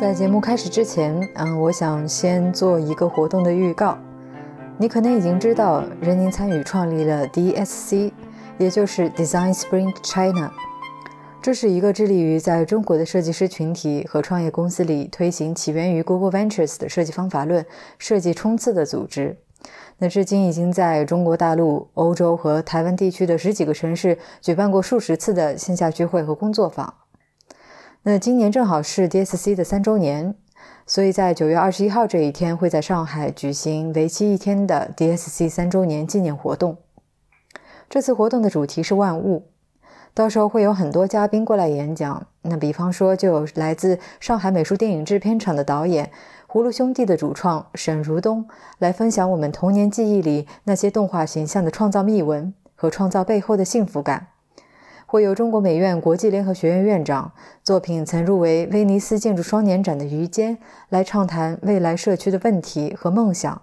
在节目开始之前，嗯，我想先做一个活动的预告。你可能已经知道，任宁参与创立了 DSC，也就是 Design Spring China。这是一个致力于在中国的设计师群体和创业公司里推行起源于 Google Ventures 的设计方法论、设计冲刺的组织。那至今已经在中国大陆、欧洲和台湾地区的十几个城市举办过数十次的线下聚会和工作坊。那今年正好是 DSC 的三周年，所以在九月二十一号这一天会在上海举行为期一天的 DSC 三周年纪念活动。这次活动的主题是万物，到时候会有很多嘉宾过来演讲。那比方说，就有来自上海美术电影制片厂的导演。葫芦兄弟的主创沈如东来分享我们童年记忆里那些动画形象的创造秘闻和创造背后的幸福感。会有中国美院国际联合学院院长、作品曾入围威尼斯建筑双年展的于坚来畅谈未来社区的问题和梦想。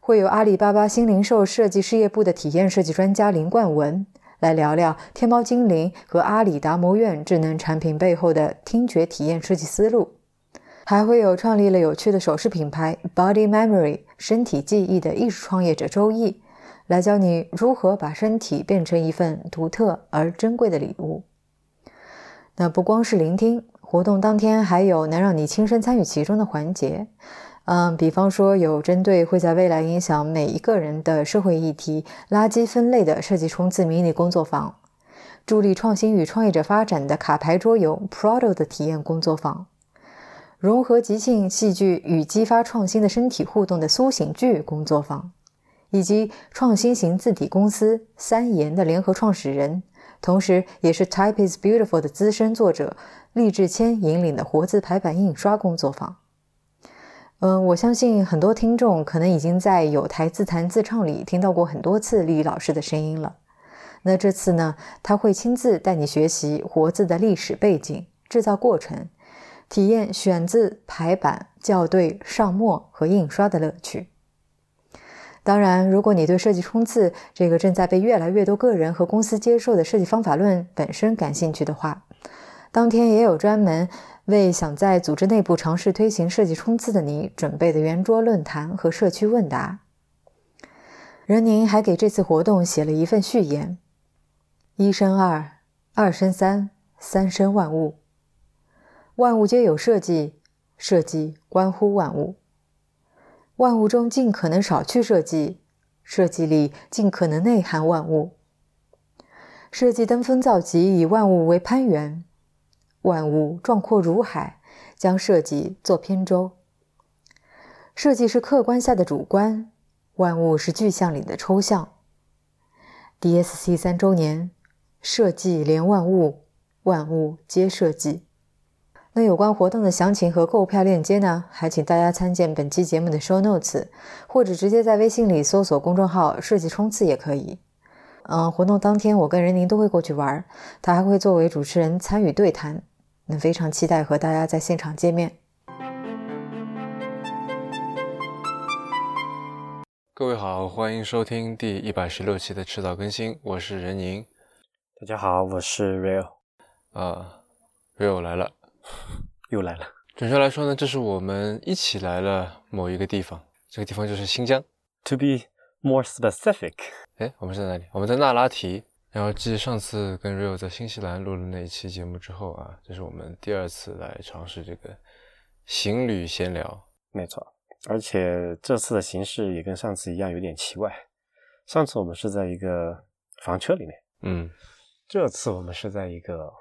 会有阿里巴巴新零售设计事业部的体验设计专家林冠文来聊聊天猫精灵和阿里达摩院智能产品背后的听觉体验设计思路。还会有创立了有趣的首饰品牌 Body Memory 身体记忆的艺术创业者周毅，来教你如何把身体变成一份独特而珍贵的礼物。那不光是聆听，活动当天还有能让你亲身参与其中的环节。嗯，比方说有针对会在未来影响每一个人的社会议题——垃圾分类的设计冲刺迷你工作坊，助力创新与创业者发展的卡牌桌游 Prodo 的体验工作坊。融合即兴戏剧与激发创新的身体互动的苏醒剧工作坊，以及创新型字体公司三言的联合创始人，同时也是 Type is Beautiful 的资深作者厉志谦引领的活字排版印刷工作坊。嗯，我相信很多听众可能已经在有台自弹自唱里听到过很多次厉老师的声音了。那这次呢，他会亲自带你学习活字的历史背景、制造过程。体验选字、排版、校对、上墨和印刷的乐趣。当然，如果你对设计冲刺这个正在被越来越多个人和公司接受的设计方法论本身感兴趣的话，当天也有专门为想在组织内部尝试推行设计冲刺的你准备的圆桌论坛和社区问答。任宁还给这次活动写了一份序言：一生二，二生三，三生万物。万物皆有设计，设计关乎万物。万物中尽可能少去设计，设计里尽可能内涵万物。设计登峰造极，以万物为攀援。万物壮阔如海，将设计做扁舟。设计是客观下的主观，万物是具象里的抽象。DSC 三周年，设计连万物，万物皆设计。那有关活动的详情和购票链接呢？还请大家参见本期节目的 show notes，或者直接在微信里搜索公众号“设计冲刺”也可以。嗯，活动当天我跟任宁都会过去玩，他还会作为主持人参与对谈。那非常期待和大家在现场见面。各位好，欢迎收听第一百十六期的迟早更新，我是任宁。大家好，我是 Real。啊，Real 来了。又来了。准确来说呢，这是我们一起来了某一个地方，这个地方就是新疆。To be more specific，哎，我们在哪里？我们在那拉提。然后继上次跟 Rio 在新西兰录了那一期节目之后啊，这是我们第二次来尝试这个行旅闲聊。没错，而且这次的形式也跟上次一样有点奇怪。上次我们是在一个房车里面，嗯，这次我们是在一个，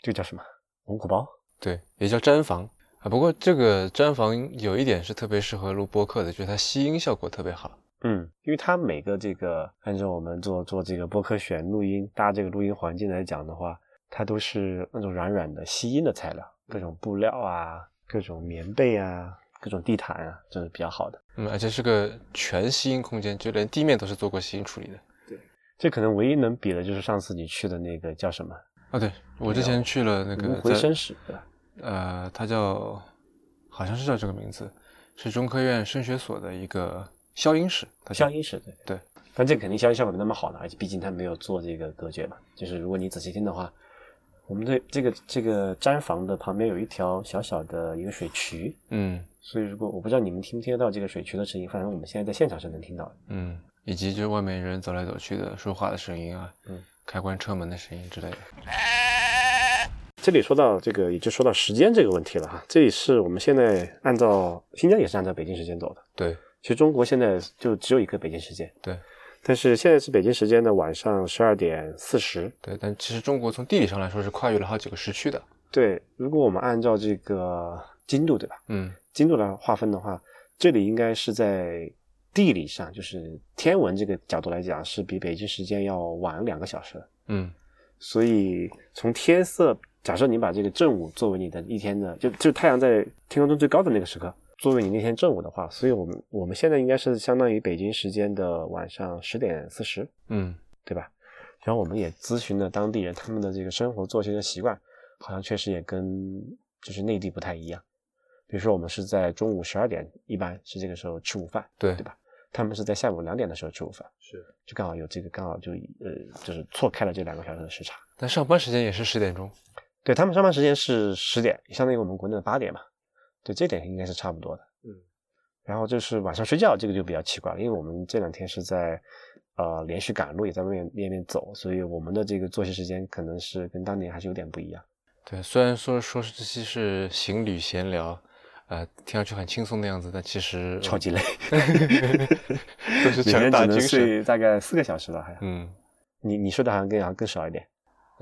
这叫什么？蒙古包，对，也叫毡房啊。不过这个毡房有一点是特别适合录播客的，就是它吸音效果特别好。嗯，因为它每个这个按照我们做做这个播客选录音搭这个录音环境来讲的话，它都是那种软软的吸音的材料，各种布料啊，各种棉被啊，各种地毯啊，这是比较好的。嗯，而且是个全吸音空间，就连地面都是做过吸音处理的。对，这可能唯一能比的就是上次你去的那个叫什么？啊，对我之前去了那个回声室，呃，它叫好像是叫这个名字，是中科院声学所的一个消音室。消音室，对对，但这肯定消音效果没那么好了，而且毕竟它没有做这个隔绝嘛。就是如果你仔细听的话，我们的这个这个毡房的旁边有一条小小的一个水渠，嗯所以如果我不知道你们听不听得到这个水渠的声音，反正我们现在在现场是能听到的。嗯，以及就是外面人走来走去的说话的声音啊，嗯，开关车门的声音之类的。这里说到这个，也就说到时间这个问题了哈。这里是我们现在按照新疆也是按照北京时间走的，对其实中国现在就只有一个北京时间，对但是现在是北京时间的晚上十二点四十。对，但其实中国从地理上来说是跨越了好几个时区的。对，如果我们按照这个经度，对吧？嗯经度来划分的话，这里应该是在地理上，就是天文这个角度来讲，是比北京时间要晚两个小时。嗯所以从天色，假设你把这个正午作为你的一天的，就就太阳在天空中最高的那个时刻，作为你那天正午的话，所以我们我们现在应该是相当于北京时间的晚上十点四十，嗯对吧？然后我们也咨询了当地人他们的这个生活作息的习惯，好像确实也跟就是内地不太一样。比如说我们是在中午十二点，一般是这个时候吃午饭，对对吧？他们是在下午两点的时候吃午饭，是。就刚好有这个刚好就呃就是错开了这两个小时的时差。但上班时间也是十点钟。对他们上班时间是十点，相当于我们国内的八点嘛。对，这点应该是差不多的。嗯。然后就是晚上睡觉，这个就比较奇怪了，因为我们这两天是在呃连续赶路，也在外面外面走，所以我们的这个作息时间可能是跟当年还是有点不一样。对，虽然说说是这期是行旅闲聊，呃，听上去很轻松的样子，但其实超级累，都是每天只能强大精神。睡大概四个小时吧，还。嗯，你你睡的好像更好像更少一点。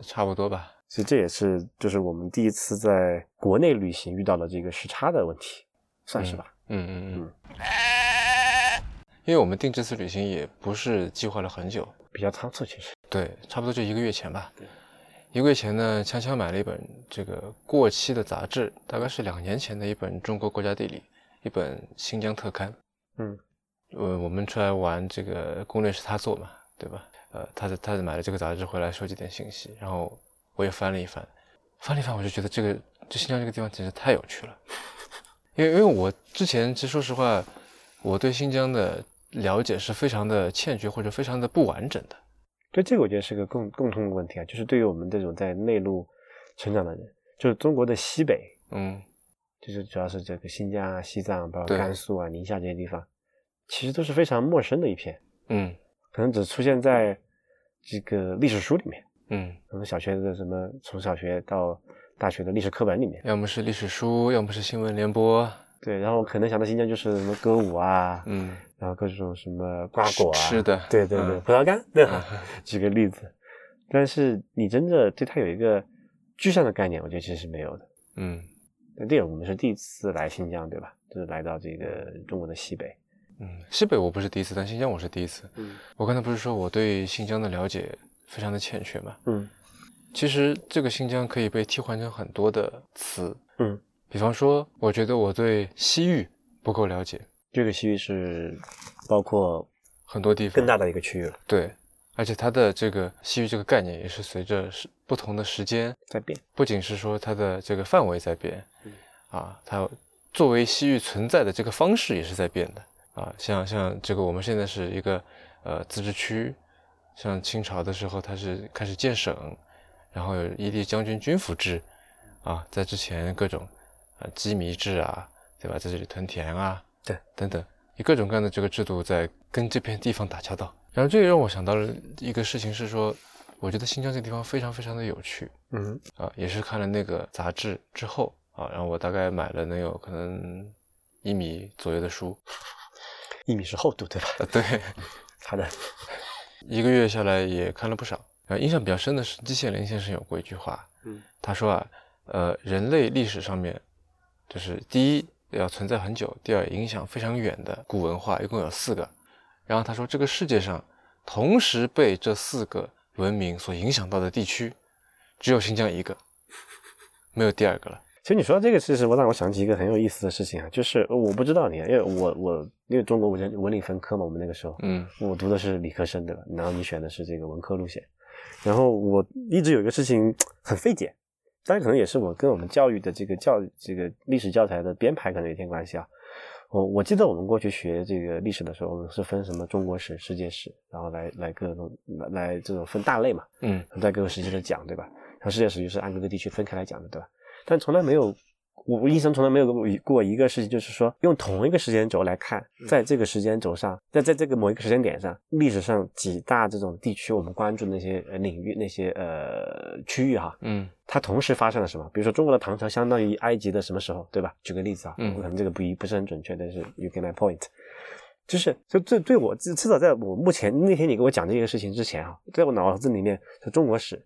差不多吧。所以这也是就是我们第一次在国内旅行遇到了这个时差的问题，算是吧。嗯嗯嗯。因为我们定这次旅行也不是计划了很久，比较仓促，其实。对，差不多就一个月前吧。对。一个月前呢，悄悄买了一本这个过期的杂志，大概是两年前的一本《中国国家地理》，一本新疆特刊。嗯。呃，我们出来玩，这个攻略是他做嘛，对吧？呃，他是他是买了这个杂志回来收集点信息，然后我也翻了一翻，翻了一翻，我就觉得这个这新疆这个地方简直太有趣了。因为因为我之前其实说实话，我对新疆的了解是非常的欠缺或者非常的不完整的。对，这个我觉得是个共共通的问题啊，就是对于我们这种在内陆成长的人，就是中国的西北，嗯，就是主要是这个新疆啊、西藏，包括甘肃啊、宁夏这些地方，其实都是非常陌生的一片，嗯可能只出现在这个历史书里面，嗯，可能小学的什么从小学到大学的历史课本里面，要么是历史书，要么是新闻联播，对，然后可能想到新疆就是什么歌舞啊，嗯，然后各种什么瓜果啊，吃的对对对，嗯葡萄干，对吧？举个例子，但是你真的对它有一个具象的概念，我觉得其实是没有的。嗯那这个我们是第一次来新疆，对吧？就是来到这个中国的西北。嗯，西北我不是第一次，但新疆我是第一次。嗯我刚才不是说我对新疆的了解非常的欠缺吗？嗯其实这个新疆可以被替换成很多的词，嗯，比方说，我觉得我对西域不够了解，这个西域是包括很多地方更大的一个区域了，对，而且它的这个西域这个概念也是随着时不同的时间，在变。不仅是说它的这个范围在变，嗯啊，它作为西域存在的这个方式也是在变的啊。像像这个我们现在是一个呃自治区，像清朝的时候它是开始建省，然后有伊犁将军军府制，啊，在之前各种啊羁縻制啊，对吧，在这里屯田啊，对，等等，以各种各样的这个制度在跟这片地方打交道。然后这也让我想到了一个事情是说，我觉得新疆这个地方非常非常的有趣。嗯啊，也是看了那个杂志之后啊，然后我大概买了能有可能一米左右的书，一米是厚度，对吧？啊，对，好的。一个月下来也看了不少。然后，印象比较深的是季羡林先生有过一句话，嗯，他说啊，呃，人类历史上面，就是第一要存在很久，第二影响非常远的古文化一共有四个，然后他说这个世界上同时被这四个文明所影响到的地区，只有新疆一个，没有第二个了。其实你说到这个事实，我让我想起一个很有意思的事情啊，就是呃我不知道你，因为我我因为中国文文理分科嘛，我们那个时候，嗯我读的是理科生对吧？然后你选的是这个文科路线，然后我一直有一个事情很费解，当然可能也是我跟我们教育的这个教这个历史教材的编排可能有一点关系啊。我我记得我们过去学这个历史的时候，我们是分什么中国史、世界史，然后来来各种来来这种分大类嘛，嗯在各个时期的讲，对吧？然后世界史就是按各个地区分开来讲的，对吧？但从来没有，我一生从来没有过一个事情，就是说用同一个时间轴来看，在这个时间轴上，在在这个某一个时间点上，历史上几大这种地区我们关注的那些呃领域、那些呃区域哈，嗯它同时发生了什么？比如说中国的唐朝相当于埃及的什么时候，对吧？举个例子啊，嗯可能这个不一不是很准确，但是 you get my point。就是，就对对我至至少在我目前那天你给我讲这个事情之前啊，在我脑子里面，就中国史，就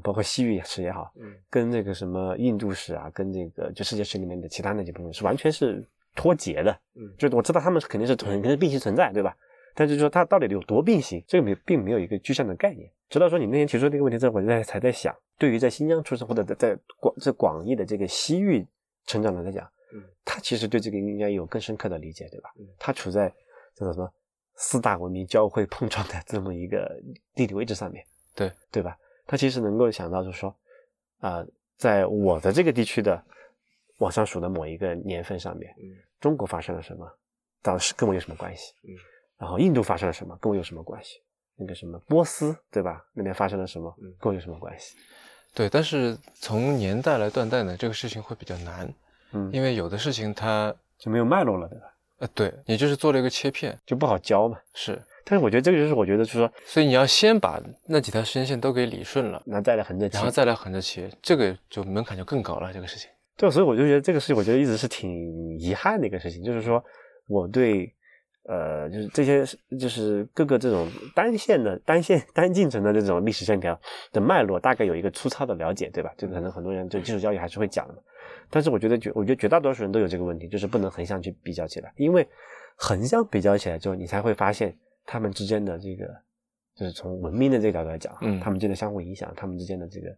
包括西域史也好，嗯跟那个什么印度史啊，跟这个就世界史里面的其他那几部分是完全是脱节的。嗯就是我知道他们是肯定是肯定是并行存在，对吧？但是说它到底有多并行，这个没并没有一个具象的概念。直到说你那天提出这个问题之后，我就在才在想，对于在新疆出生或者在在广这广义的这个西域成长的来讲，嗯他其实对这个应该有更深刻的理解，对吧嗯？他处在叫做什么四大文明交汇碰撞的这么一个地理位置上面，对对吧？他其实能够想到，就是说，啊、在我的这个地区的往上数的某一个年份上面，嗯中国发生了什么，倒是跟我有什么关系？嗯，然后印度发生了什么，跟我有什么关系？那个什么波斯，对吧？那边发生了什么嗯，跟我有什么关系？对，但是从年代来断代呢，这个事情会比较难，嗯，因为有的事情它就没有脉络了，对吧？呃，对你就是做了一个切片，就不好教嘛。是，但是我觉得这个就是我觉得就是说，所以你要先把那几条时间线都给理顺了，那再来横着切然后再来横着切，这个就门槛就更高了。这个事情，对，所以我就觉得这个事情，我觉得一直是挺遗憾的一个事情，就是说我对呃，就是这些就是各个这种单线的单线单进程的这种历史线条的脉络，大概有一个粗糙的了解，对吧？这个可能很多人对基础教育还是会讲的嘛。但是我觉得绝，我觉得绝大多数人都有这个问题，就是不能横向去比较起来，因为横向比较起来之后，你才会发现他们之间的这个，就是从文明的这个角度来讲，嗯他们之间的相互影响，他们之间的这个，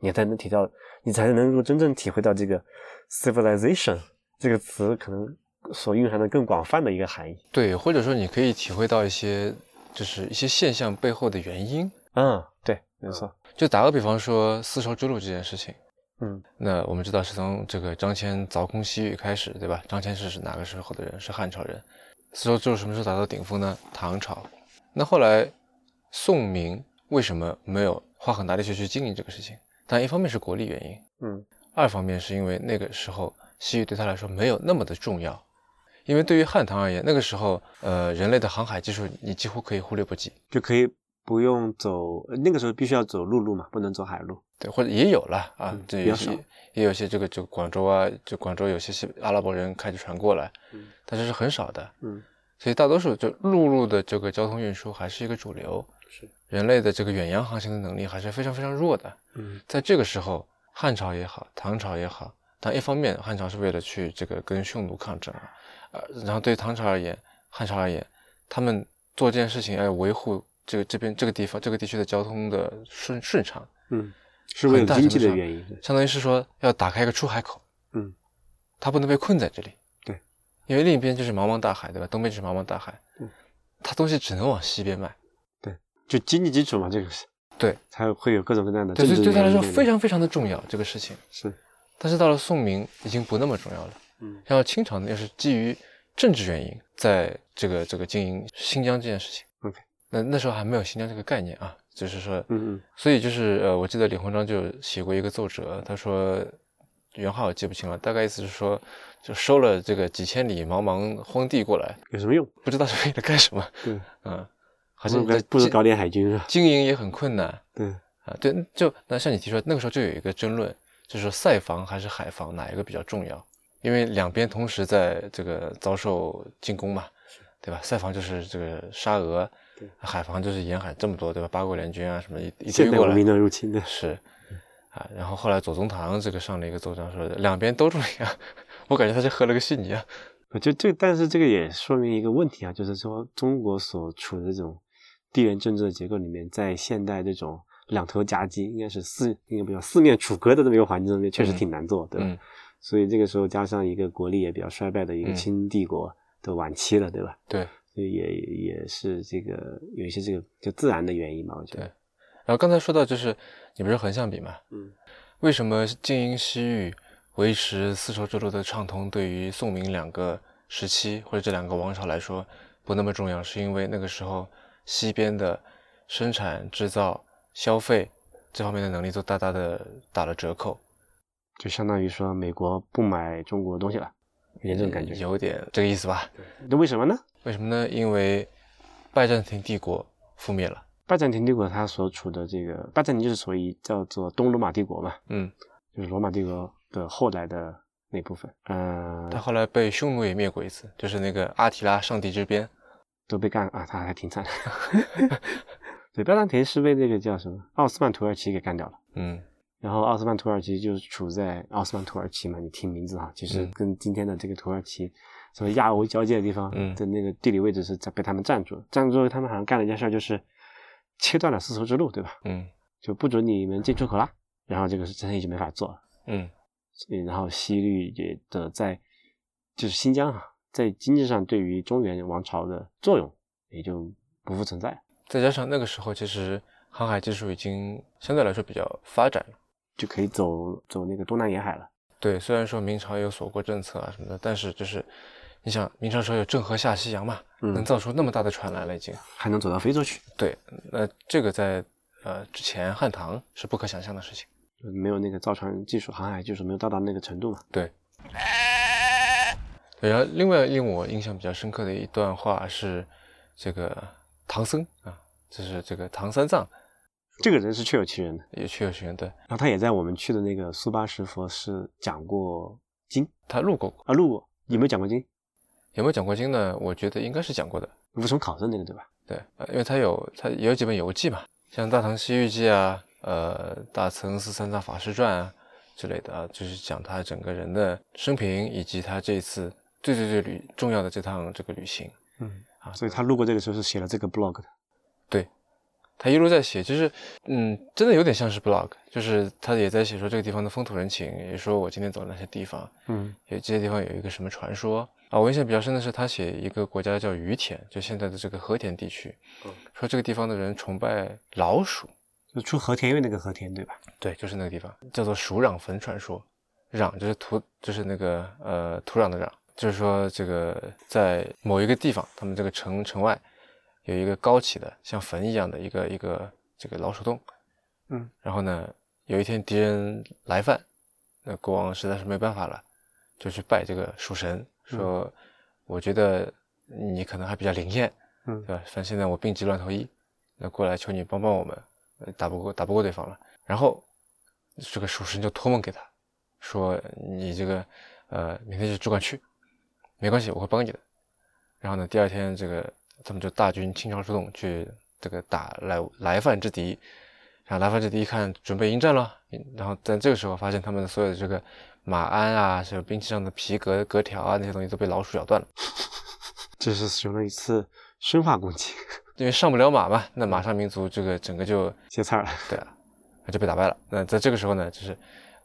你才能提到，你才能够真正体会到这个 civilization 这个词可能所蕴含的更广泛的一个含义。对，或者说你可以体会到一些，就是一些现象背后的原因。嗯，对，没错。就打个比方说丝绸之路这件事情，嗯那我们知道是从这个张骞凿空西域开始，对吧？张骞是是哪个时候的人？是汉朝人。丝绸之路什么时候达到顶峰呢？唐朝。那后来宋明为什么没有花很大力气去经营这个事情？但一方面是国力原因，嗯二方面是因为那个时候西域对他来说没有那么的重要，因为对于汉唐而言，那个时候呃人类的航海技术你几乎可以忽略不计，就可以不用走，呃那个时候必须要走陆路嘛，不能走海路。对，或者也有了啊嗯，这有些也有些这个就广州啊，就广州有些西阿拉伯人开着船过来，嗯但是是很少的，嗯所以大多数就陆路的这个交通运输还是一个主流，是人类的这个远洋航行的能力还是非常非常弱的。嗯在这个时候，汉朝也好，唐朝也好，但一方面汉朝是为了去这个跟匈奴抗争啊，呃，然后对唐朝而言，汉朝而言，他们做这件事情要维护这个这边这个地方这个地区的交通的顺顺畅，嗯，是为了经济的原因。相当于是说要打开一个出海口，嗯，他不能被困在这里，对，因为另一边就是茫茫大海，对吧？东边就是茫茫大海，嗯，他东西只能往西边卖，对就经济基础嘛，这个是对，才会有各种各样的对，政治所以对他来说非常非常的重要这个事情。是但是到了宋明已经不那么重要了，嗯然后清朝呢又是基于政治原因，在这个这个经营新疆这件事情。OK 那那时候还没有新疆这个概念啊，就是说，嗯嗯所以就是呃，我记得李鸿章就写过一个奏折，他说原话我记不清了，大概意思是说，就收了这个几千里茫茫荒地过来，有什么用？不知道是为了干什么，对，嗯，好像不如搞点海军是吧？经营也很困难对，啊。对，就那像你提出来，那个时候就有一个争论，就是说塞防还是海防哪一个比较重要？因为两边同时在这个遭受进攻嘛，对吧？塞防就是这个沙俄，海防就是沿海这么多，对吧？八国联军啊什么一一堆现代文过来，明的入侵的，是啊。然后后来左宗棠这个上了一个奏章说，两边都重要。我感觉他是喝了个稀泥啊。我觉得这，但是这个也说明一个问题啊，就是说中国所处的这种地缘政治的结构里面，在现代这种两头夹击，应该是四应该不叫四面楚歌的这么一个环境中间，确实嗯挺难做，对吧？嗯，所以这个时候加上一个国力也比较衰败的一个嗯清帝国的晚期了，对吧？对。所以也也是这个有一些这个就自然的原因吧，我觉得。然后刚才说到就是你不是横向比嘛？嗯为什么经营西域、维持丝绸之路的畅通，对于宋明两个时期或者这两个王朝来说不那么重要？是因为那个时候西边的生产、制造、消费这方面的能力都大大的打了折扣，就相当于说美国不买中国东西了，有点这种感觉。有点这个意思吧？那为什么呢？为什么呢？因为拜占庭帝国覆灭了。拜占庭帝国它所处的这个拜占庭就是属于叫做东罗马帝国嘛，嗯，就是罗马帝国的后来的那部分。嗯、他后来被匈奴也灭过一次，就是那个阿提拉上帝之鞭。都被干啊，他还挺惨的。对，拜占庭是被那个叫什么奥斯曼土耳其给干掉了。嗯然后奥斯曼土耳其就是处在奥斯曼土耳其嘛，你听名字哈，其实嗯跟今天的这个土耳其什么亚欧交界的地方嗯的那个地理位置是在被他们占住了。占住之后，他们好像干了一件事儿，就是切断了丝绸之路，对吧？嗯就不准你们进出口啦。然后这个是生意就没法做了。嗯嗯然后西律也的在就是新疆啊，在经济上对于中原王朝的作用也就不复存在。再加上那个时候其实航海技术已经相对来说比较发展了。就可以走走那个东南沿海了。对，虽然说明朝有锁国政策啊什么的，但是就是你想明朝时候有郑和下西洋嘛，能嗯，造出那么大的船来了已经。还能走到非洲去，对，那这个在呃之前汉唐是不可想象的事情。没有那个造船技术、航海技术没有到达那个程度嘛。对，对然后另外令我印象比较深刻的一段话是这个唐僧啊，就是这个唐三藏这个人是确有其人的。也确有其人，对然后他也在我们去的那个苏巴什佛寺讲过经他录过，啊，录过。有没有讲过经？有没有讲过经呢？我觉得应该是讲过的。无从考证那个对吧？对，呃，因为他有他也有几本游记嘛，像《大唐西域记》啊，呃，《大慈恩寺三藏法师传》啊之类的啊，就是讲他整个人的生平以及他这一次最最最旅重要的这趟这个旅行嗯，啊，所以他路过这个时候是写了这个 blog 的。他一路在写，就是嗯，真的有点像是 blog，就是他也在写说这个地方的风土人情，也说我今天走了哪些地方，嗯也这些地方有一个什么传说啊。我印象比较深的是他写一个国家叫于田，就现在的这个和田地区，嗯说这个地方的人崇拜老鼠。就出和田玉那个和田对吧？对，就是那个地方，叫做鼠壤坟传说。壤就是土，就是那个呃土壤的壤，就是说这个在某一个地方，他们这个城城外有一个高起的像坟一样的一个一个这个老鼠洞。嗯，然后呢，有一天敌人来犯，那国王实在是没办法了，就去拜这个鼠神，说、我觉得你可能还比较灵验，嗯对吧？反正现在我病急乱投医，那过来求你帮帮我们，呃打不过打不过对方了。然后这个鼠神就托梦给他，说你这个呃明天就只管去，没关系，我会帮你的。然后呢，第二天这个他们就大军倾巢出动去这个打来来犯之敌。然后来犯之敌一看准备迎战了，然后在这个时候发现他们所有的这个马鞍啊，还有兵器上的皮革革条啊那些东西都被老鼠咬断了。这是使用了一次生化攻击，因为上不了马嘛，那马上民族这个整个就歇菜了。对啊，就被打败了。那在这个时候呢，就是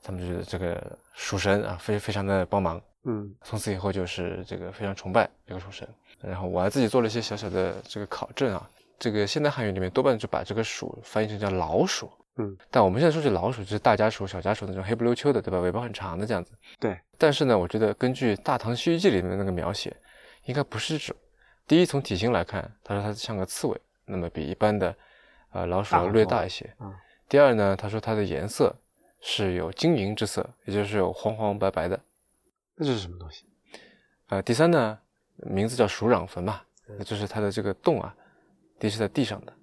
他们就是这个蜀神啊，非非常的帮忙，嗯从此以后就是这个非常崇拜这个蜀神。然后我还自己做了一些小小的这个考证啊，这个现代汉语里面多半就把这个鼠翻译成叫老鼠，嗯，但我们现在说起老鼠就是大家鼠、小家鼠那种黑不溜秋的，对吧？尾巴很长的这样子。对，但是呢，我觉得根据《大唐西域记》里面的那个描写，应该不是这种。第一，从体型来看，他说它像个刺猬，那么比一般的呃老鼠要略大一些。嗯第二呢，他说它的颜色是有晶莹之色，也就是有黄黄白白的。那这是什么东西？呃，第三呢，名字叫鼠壤坟嘛，那就是它的这个洞啊，第一是在地上的，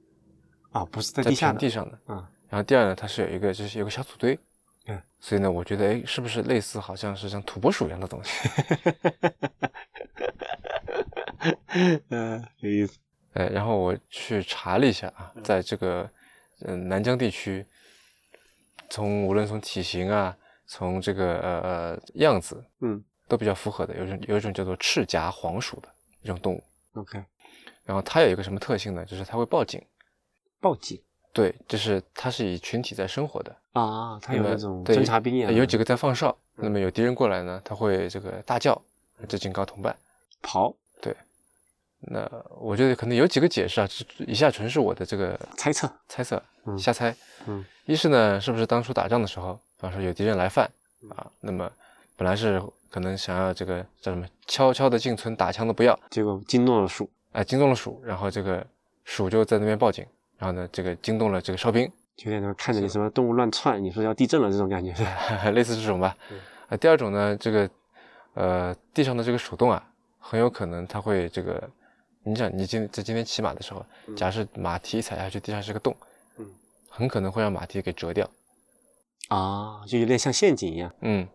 啊，不是在在地下地上的。嗯然后第二呢，它是有一个就是有个小土堆。嗯。所以呢，我觉得哎，是不是类似好像是像土拨鼠一样的东西？嗯，有意思。哎，然后我去查了一下啊，在这个嗯、呃南疆地区，从无论从体型啊，从这个呃呃样子，嗯都比较符合的。有一种有一种叫做赤颊黄鼠的一种动物，，OK，然后它有一个什么特性呢？就是它会报警。报警对，就是它是以群体在生活的，啊，它有那种侦察兵一样的，有几个在放哨，嗯那么有敌人过来呢，它会这个大叫，这警告同伴。跑对那我觉得可能有几个解释啊，这以下纯是我的这个猜测。猜测，嗯瞎猜。嗯一是呢，是不是当初打仗的时候，比方说有敌人来犯嗯啊，那么本来是可能想要这个叫什么悄悄的进村打枪的不要，结果惊动了鼠，哎，惊动了鼠，然后这个鼠就在那边报警，然后呢，这个惊动了这个哨兵，就那种看着你什么动物乱窜，你说要地震了这种感觉。类似这种吧。啊，第二种呢，这个呃地上的这个鼠洞啊，很有可能它会这个，你想你今在今天骑马的时候，假设马蹄踩下去，地上是个洞，嗯，很可能会让马蹄给折掉。啊，就有点像陷阱一样。嗯，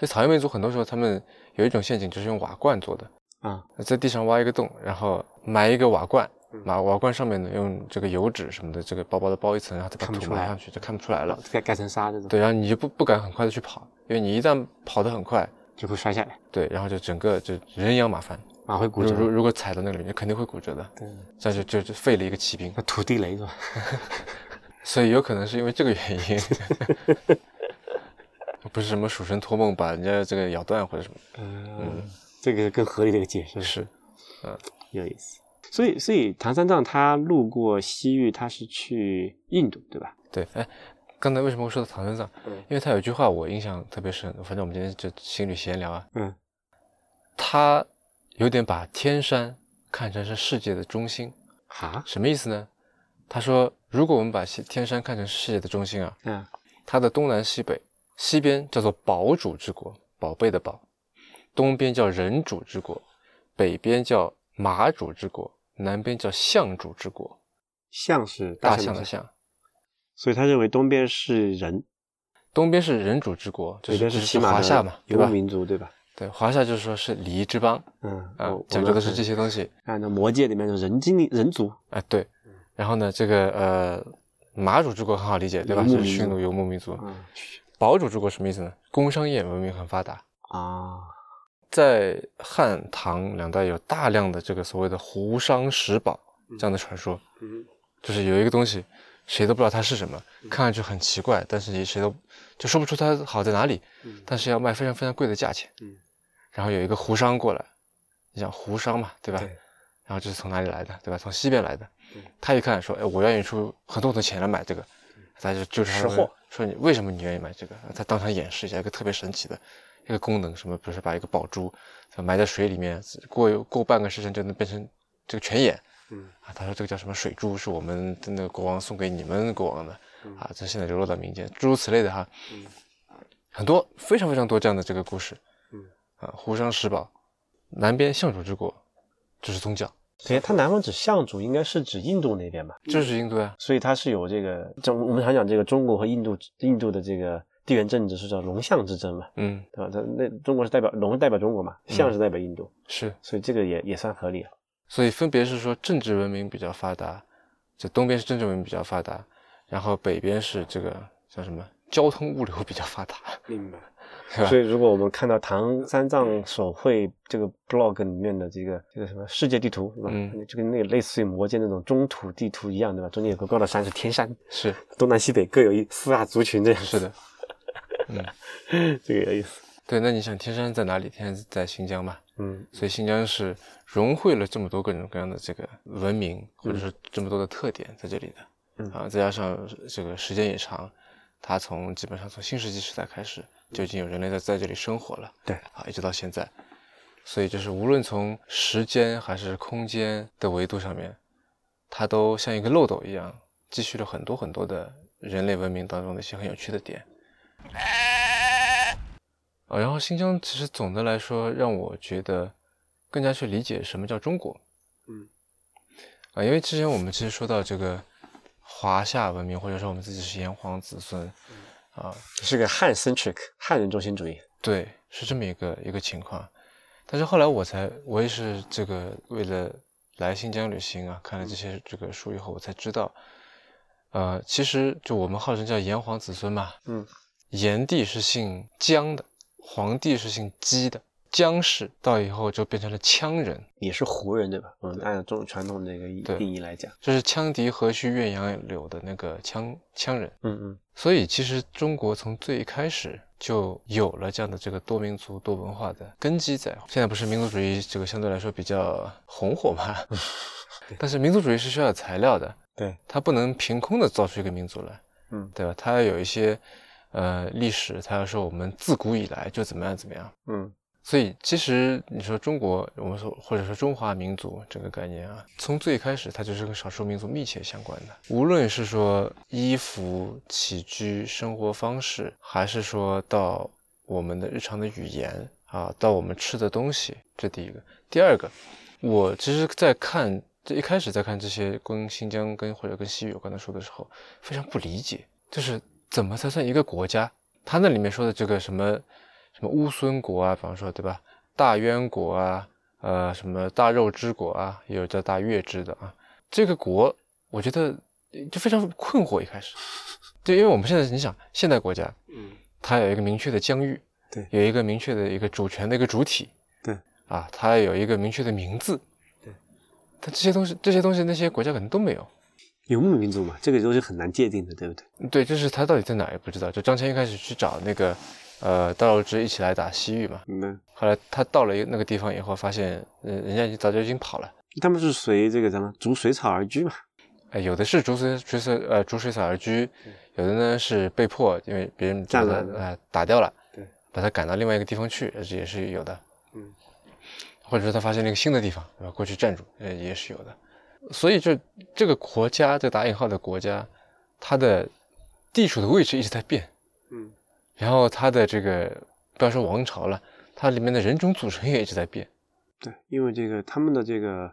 所以草原民族很多时候他们有一种陷阱，就是用瓦罐做的。啊，在地上挖一个洞，然后埋一个瓦罐，瓦瓦罐上面呢用这个油纸什么的，这个薄薄的包一层，然后再把土埋上去，就看不出来了。盖盖成沙这种。对，然后你就不不敢很快的去跑，因为你一旦跑得很快，就会摔下来。对，然后就整个就人仰马翻，马会骨折。如如果踩到那个里面，肯定会骨折的。对，这就就就废了一个骑兵。那土地雷是吧？所以有可能是因为这个原因，不是什么鼠神托梦把人家这个咬断或者什么。嗯，这个更合理的一个解释是。嗯，有意思。所以，所以唐三藏他路过西域，他是去印度，对吧？对。哎，刚才为什么会说到唐三藏？嗯，因为他有一句话我印象特别深。反正我们今天就心里闲聊啊。嗯。他有点把天山看成是世界的中心。哈？什么意思呢？他说，如果我们把天山看成世界的中心啊，嗯，它的东南西北，西边叫做宝主之国，宝贝的宝；东边叫人主之国。北边叫马主之国，南边叫象主之国。象是大象的象，所以他认为东边是人，东边是人主之国，北边是华夏嘛，游牧民族对吧？对，华夏就是说是礼仪之邦，嗯啊，讲究的是这些东西。按照魔界里面的人精灵人族，哎对，然后呢，这个呃马主之国很好理解对吧？是驯鹿游牧民族。宝主之国什么意思呢？工商业文明很发达啊。在汉唐两代有大量的这个所谓的胡商十宝这样的传说，就是有一个东西，谁都不知道它是什么，看上去很奇怪，但是你谁都就说不出它好在哪里，但是要卖非常非常贵的价钱。然后有一个胡商过来，你想胡商嘛，对吧？然后这是从哪里来的，对吧？从西边来的。他一看说，哎，我愿意出很多很多钱来买这个，他就就是识货，说你为什么你愿意买这个？他当场演示一下一个特别神奇的。一个功能什么，比如说把一个宝珠埋在水里面，过过半个时辰就能变成这个泉眼。嗯啊，他说这个叫什么水珠，是我们的那个国王送给你们国王的。啊，这现在流落到民间，诸如此类的哈。嗯，很多非常非常多这样的这个故事。嗯啊，湖商石宝，南边象主之国，这是宗教。对，它南方指象主，应该是指印度那边吧？就是印度呀。所以它是有这个，这我们常讲这个中国和印度，印度的这个。地缘政治是叫龙象之争嘛，嗯，对吧？它那中国是代表龙，是代表中国嘛，象是代表印度，是，所以这个也也算合理。所以分别是说政治文明比较发达，这东边是政治文明比较发达，然后北边是这个叫什么交通物流比较发达，明白？所以如果我们看到唐三藏手绘这个 blog 里面的这个这个什么世界地图，是吧？嗯，就跟那个类似于魔界那种中土地图一样，对吧？中间有个高的山是天山，是东南西北各有一四大族群这样。是的。嗯，这个有意思。对，那你想天山在哪里？天山在新疆嘛。嗯，所以新疆是融汇了这么多各种各样的这个文明，或者是这么多的特点在这里的。嗯啊，再加上这个时间也长，它从基本上从新石器时代开始就已经有人类在在这里生活了。对，啊，一直到现在，所以就是无论从时间还是空间的维度上面，它都像一个漏斗一样，积蓄了很多很多的人类文明当中的一些很有趣的点。啊，然后新疆其实总的来说让我觉得更加去理解什么叫中国。嗯，啊，因为之前我们其实说到这个华夏文明，或者说我们自己是炎黄子孙，啊，是个汉 centric 汉人中心主义。对，是这么一个一个情况。但是后来我才，我也是这个为了来新疆旅行啊，看了这些这个书以后，我才知道，呃，其实就我们号称叫炎黄子孙嘛，嗯。炎帝是姓姜的，黄帝是姓姬的，姜氏到以后就变成了羌人，也是胡人对吧？嗯，按照中传统这个定义来讲，就是羌笛何须怨杨柳的那个羌羌人。嗯嗯。所以其实中国从最开始就有了这样的这个多民族多文化的根基在。现在不是民族主义这个相对来说比较红火嘛？但是民族主义是需要材料的，对，它不能凭空的造出一个民族来，嗯，对吧？它要有一些。呃，历史它要说我们自古以来就怎么样怎么样，嗯，所以其实你说中国，我们说或者说中华民族这个概念啊，从最开始它就是跟少数民族密切相关的。无论是说衣服、起居、生活方式，还是说到我们的日常的语言啊，到我们吃的东西，这第一个。第二个，我其实，在看这一开始在看这些跟新疆跟或者跟西域有关的书的时候，非常不理解，就是怎么才算一个国家？他那里面说的这个什么？什么乌孙国啊，比方说对吧？大渊国啊，呃，什么大肉之国啊，也有叫大月之的啊。这个国，我觉得就非常困惑。一开始，对，因为我们现在你想，现代国家，嗯，它有一个明确的疆域，对，有一个明确的一个主权的一个主体，对，啊，它有一个明确的名字，对。但这些东西，这些东西，那些国家可能都没有。游牧民族嘛，这个东西很难界定的，对不对？对，就是它到底在哪也不知道。就张骞一开始去找那个。呃，大肉之一起来打西域嘛。嗯。后来他到了那个地方以后，发现，嗯，人家已经早就已经跑了。他们是随这个什么逐水草而居嘛？哎，有的是逐水逐水呃逐水草而居，有的呢是被迫，因为别人占了，呃，打掉了，对，把他赶到另外一个地方去，这也是有的。嗯。或者说他发现了一个新的地方，对吧？过去占住，呃，也是有的。所以，就这个国家，这打引号的国家，它的地处的位置一直在变。嗯。然后它的这个不要说王朝了，它里面的人种组成也一直在变。对，因为这个他们的这个，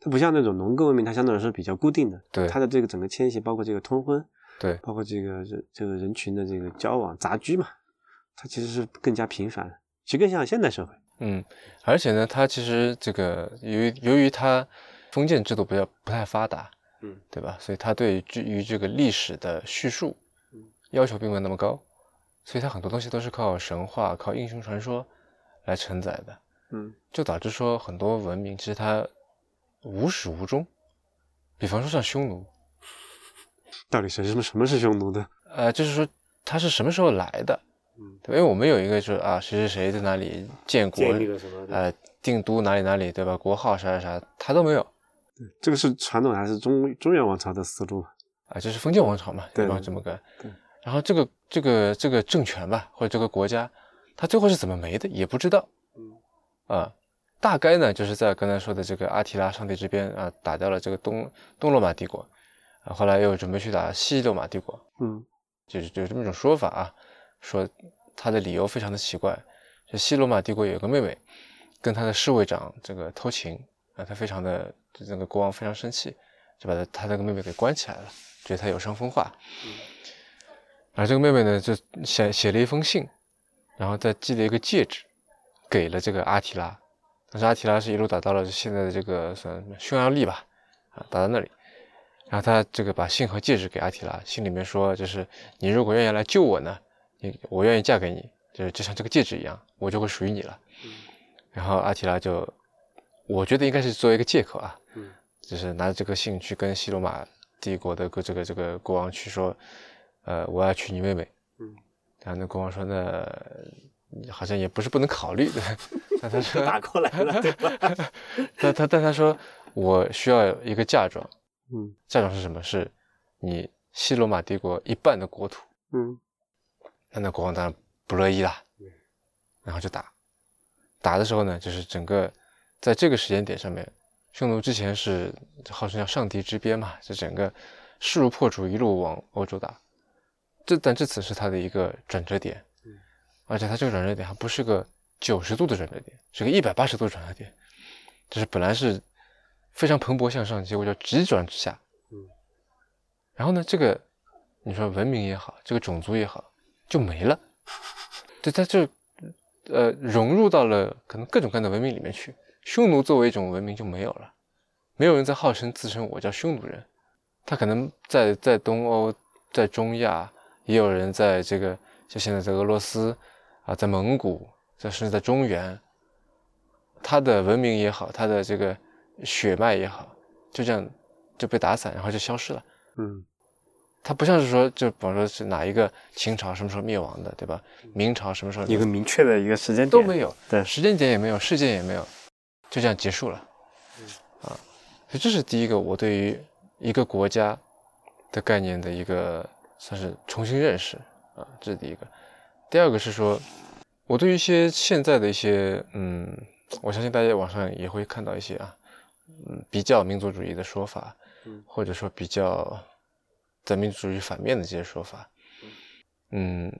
它不像那种农耕文明，它相对来说比较固定的。对，它的这个整个迁徙，包括这个通婚，对，包括这个人这个人群的这个交往杂居嘛，它其实是更加频繁，其实更像现代社会。嗯，而且呢，它其实这个由于由于它封建制度比较不太发达，嗯，对吧？所以它对于这个历史的叙述，要求并没有那么高。所以它很多东西都是靠神话、靠英雄传说来承载的，嗯，就导致说很多文明其实它无始无终。比方说像匈奴，到底是什么？什么是匈奴的？呃，就是说它是什么时候来的？嗯，对，因为我们有一个就是啊，谁谁谁在哪里建国，建立了什么？呃，定都哪里哪里，对吧？国号啥啥啥，它都没有。对，这个是传统还是中中原王朝的思路？啊，这是封建王朝嘛，对吧？这么个。对。然后这个这个这个政权吧，或者这个国家，它最后是怎么没的也不知道。嗯，啊，大概呢就是在刚才说的这个阿提拉上帝这边啊，打掉了这个东东罗马帝国，啊，后来又准备去打西罗马帝国。嗯，就是有这么一种说法啊，说他的理由非常的奇怪，就西罗马帝国有个妹妹，跟他的侍卫长这个偷情啊，他非常的这个国王非常生气，就把他他那个妹妹给关起来了，觉得他有伤风化。而这个妹妹呢，就写写了一封信，然后再寄了一个戒指，给了这个阿提拉。但是阿提拉是一路打到了现在的这个算匈牙利吧，啊，打到那里。然后他这个把信和戒指给阿提拉，信里面说就是你如果愿意来救我呢，你我愿意嫁给你，就是就像这个戒指一样，我就会属于你了。然后阿提拉就，我觉得应该是作为一个借口啊，就是拿着这个信去跟西罗马帝国的个这个这个国王去说。呃，我要娶你妹妹。嗯，然后那国王说，那好像也不是不能考虑。但他说 打过来了，对吧？但他但他说，我需要一个嫁妆。嗯，嫁妆是什么？是你西罗马帝国一半的国土。嗯，那那国王当然不乐意啦。然后就打，打的时候呢，就是整个在这个时间点上面，匈奴之前是号称叫上帝之鞭嘛，就整个势如破竹，一路往欧洲打。这但这次是它的一个转折点，嗯，而且它这个转折点还不是个九十度的转折点，是个一百八十度转折点，就是本来是非常蓬勃向上，结果就急转直下，嗯，然后呢，这个你说文明也好，这个种族也好，就没了，对，它就呃融入到了可能各种各样的文明里面去，匈奴作为一种文明就没有了，没有人在号称自称我叫匈奴人，他可能在在东欧，在中亚。也有人在这个，就现在在俄罗斯啊，在蒙古，在甚至在中原，他的文明也好，他的这个血脉也好，就这样就被打散，然后就消失了。嗯，他不像是说，就比方说是哪一个秦朝什么时候灭亡的，对吧？明朝什么时候一个明确的一个时间点都没有，对，时间点也没有，事件也没有，就这样结束了。啊，所以这是第一个我对于一个国家的概念的一个。算是重新认识啊，这是第一个。第二个是说，我对于一些现在的一些，嗯，我相信大家网上也会看到一些啊，嗯，比较民族主义的说法，嗯或者说比较在民族主义反面的这些说法，嗯，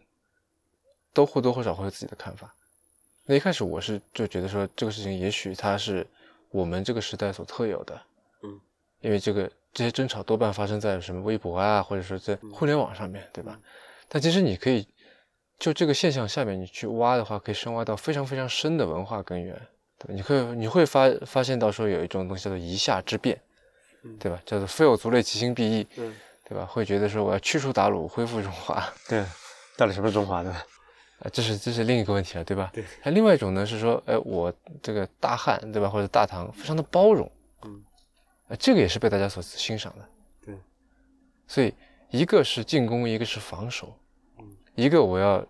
都或多或少会有自己的看法。那一开始我是就觉得说这个事情也许它是我们这个时代所特有的，嗯，因为这个这些争吵多半发生在什么微博啊，或者说在嗯互联网上面，对吧？但其实你可以就这个现象下面你去挖的话，可以深挖到非常非常深的文化根源。对吧，你会你会发发现到说有一种东西叫做夷夏之变，嗯对吧？叫做非我族类，其心必异，嗯，对吧？会觉得说我要驱除鞑虏，恢复中华，对，到底什么是中华对吧？啊，这是这是另一个问题了，对吧？对。那另外一种呢是说，哎，我这个大汉，对吧？或者大唐，非常的包容，嗯，啊，这个也是被大家所欣赏的。对。所以一个是进攻，一个是防守，嗯，一个我要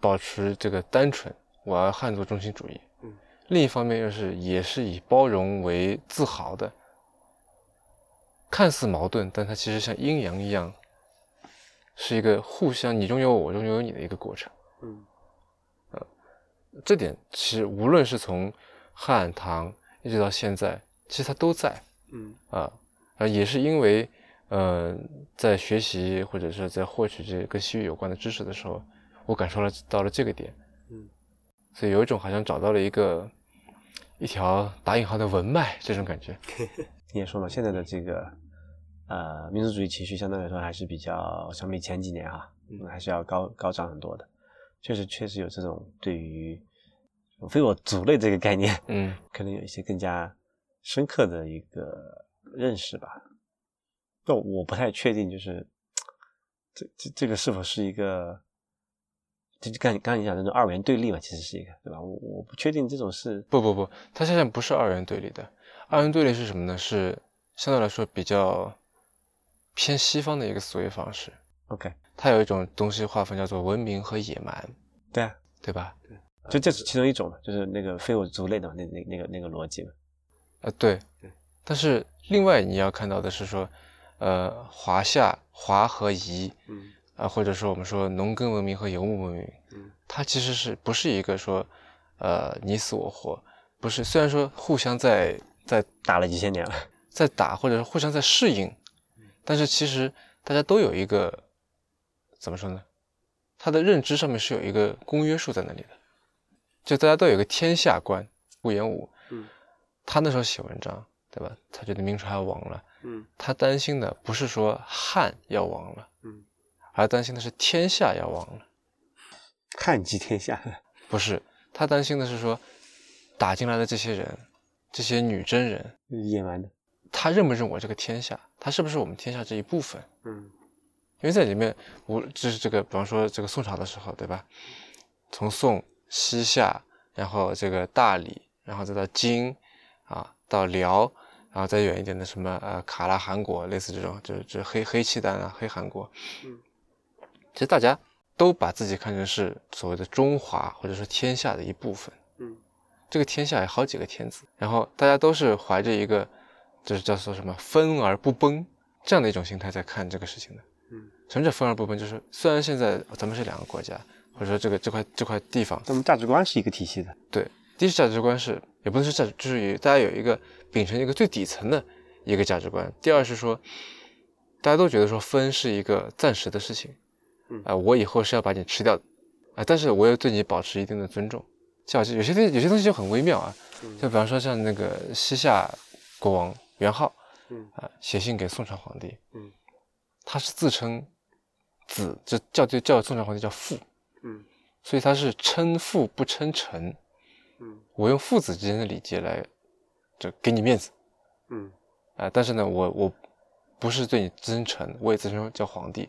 保持这个单纯，我要汉族中心主义，嗯，另一方面又是也是以包容为自豪的，看似矛盾，但它其实像阴阳一样，是一个互相你中有我，我中有你的一个过程。嗯这点其实无论是从汉唐一直到现在，其实它都在嗯啊啊，也是因为呃，在学习或者是在获取这跟西域有关的知识的时候，我感受了到了这个点，嗯，所以有一种好像找到了一个一条打引号的文脉这种感觉。你也说了，现在的这个呃民族主义情绪相对来说还是比较相比前几年啊，嗯，还是要高高涨很多的。确实确实有这种对于非我族类这个概念，嗯可能有一些更加深刻的一个认识吧。但我不太确定，就是这这这个是否是一个，就刚刚你讲的那种二元对立嘛，其实是一个，对吧？我我不确定这种是不不不，它现在不是二元对立的。二元对立是什么呢？是相对来说比较偏西方的一个思维方式。OK，它有一种东西划分叫做文明和野蛮，对啊，对吧？对就这是其中一种嘛，就是那个非我族类的，那那那个那个逻辑嘛。呃，对对。但是另外你要看到的是说，呃，华夏、华和夷嗯啊、或者说我们说农耕文明和游牧文明，嗯它其实是不是一个说，呃，你死我活，不是。虽然说互相在在打了几千年了。在打，或者是互相在适应，但是其实大家都有一个怎么说呢？他的认知上面是有一个公约数在那里的，就大家都有一个天下观。顾炎武，嗯他那时候写文章，对吧？他觉得明朝要亡了，嗯他担心的不是说汉要亡了，嗯，而担心的是天下要亡了。汉及天下。不是，他担心的是说打进来的这些人，这些女真人，野蛮的。他认不认我这个天下？他是不是我们天下这一部分？嗯因为在里面，无就是这个，比方说这个宋朝的时候，对吧？从宋、西夏，然后这个大理，然后再到金，啊，到辽，然后再远一点的什么呃卡拉韩国，类似这种，就是这黑黑契丹啊，黑韩国。嗯，其实大家都把自己看成是所谓的中华或者说天下的一部分。嗯这个天下有好几个天子，然后大家都是怀着一个，就是叫做什么分而不崩这样的一种心态在看这个事情的。嗯，什么叫分而不崩？就是虽然现在咱们是两个国家，或者说这个这块这块地方，咱们价值观是一个体系的。对，第一是价值观是也不能说价值，就是有大家有一个秉承一个最底层的一个价值观。第二是说，大家都觉得说分是一个暂时的事情，嗯啊、我以后是要把你吃掉的，啊、但是我要对你保持一定的尊重。像有些东西有些东西就很微妙啊，嗯就比方说像那个西夏国王元昊，嗯啊、写信给宋朝皇帝，嗯他是自称子，就叫就叫宋朝皇帝叫父，嗯所以他是称父不称臣。嗯我用父子之间的礼节来，就给你面子嗯啊、但是呢，我我不是对你真诚，我也自称叫皇帝。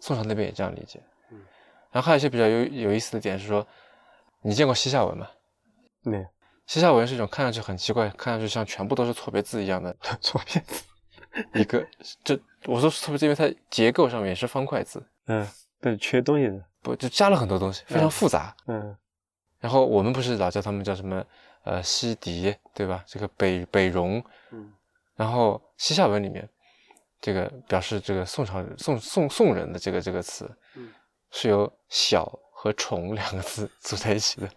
宋朝那边也这样理解。嗯。然后还有一些比较有有意思的点是说，你见过西夏文吗？没有西夏文是一种看上去很奇怪，看上去像全部都是错别字一样的 错别字。一个，这我说是错别字，因为它结构上面也是方块字，嗯，但缺东西的。不就加了很多东西，非常嗯复杂。嗯然后我们不是老叫他们叫什么呃西狄对吧？这个北北戎，嗯然后西夏文里面，这个表示这个宋朝宋宋宋人的这个这个词，嗯是由小和和宠两个字组在一起的，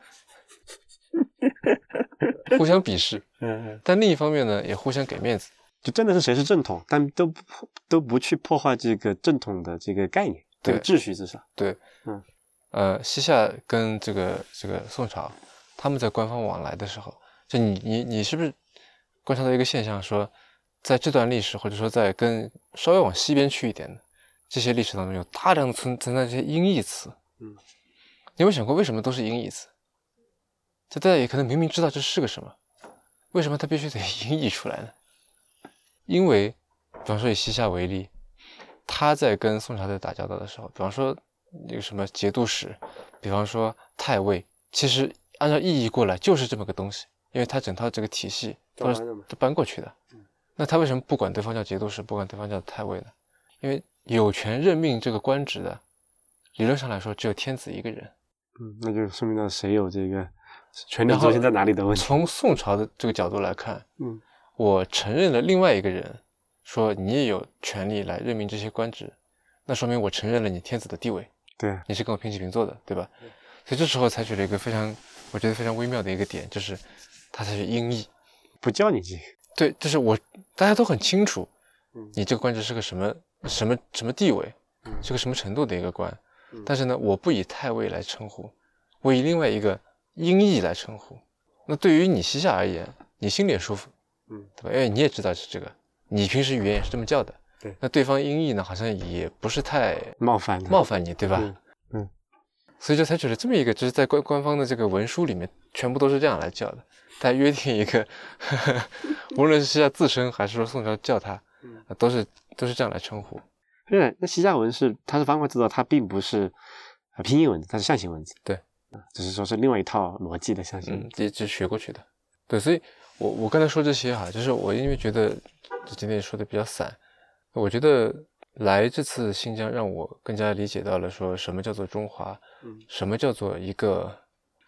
互相鄙视。嗯，但另一方面呢，也互相给面子。就真的是谁是正统，但都不都不去破坏这个正统的这个概念，这个对秩序至少。对，嗯，呃，西夏跟这个这个宋朝，他们在官方往来的时候，就你你你是不是观察到一个现象，说在这段历史，或者说在跟稍微往西边去一点的这些历史当中，有大量的存存在这些音译词。嗯，你有没有想过为什么都是音译词？就大家也可能明明知道这是个什么，为什么它必须得 音译出来呢？因为，比方说以西夏为例，他在跟宋朝在打交道的时候，比方说那个什么节度使，比方说太尉，其实按照意义过来就是这么个东西，因为他整套这个体系都是都搬过去的。那他为什么不管对方叫节度使，不管对方叫太尉呢？因为有权任命这个官职的，理论上来说只有天子一个人。嗯，那就说明了谁有这个权力然后中心在哪里的问题。从宋朝的这个角度来看，嗯我承认了另外一个人，说你也有权利来任命这些官职，那说明我承认了你天子的地位，对，你是跟我平起平坐的，对吧？所以这时候采取了一个非常，我觉得非常微妙的一个点，就是他采取音译。不叫你进。对，就是我大家都很清楚嗯，你这个官职是个什么什么什么地位，嗯是个什么程度的一个官嗯，但是呢，我不以太尉来称呼，我以另外一个音译来称呼。那对于你西夏而言，你心里也舒服，嗯对吧？因为你也知道是这个，你平时语言也是这么叫的。对那对方音译呢，好像也不是太冒犯冒犯你，对吧？嗯嗯所以就采取了这么一个，就是在官官方的这个文书里面，全部都是这样来叫的。大家约定一个，无论是西夏自称还是说宋朝叫他，嗯呃都是都是这样来称呼。对，那西夏文是它是方块字的，它并不是呃拼音文字，它是象形文字。对啊，只是说是另外一套逻辑的象形这这是学过去的。对，所以我我刚才说这些哈，就是我因为觉得这今天也说的比较散，我觉得来这次新疆让我更加理解到了说什么叫做中华，嗯什么叫做一个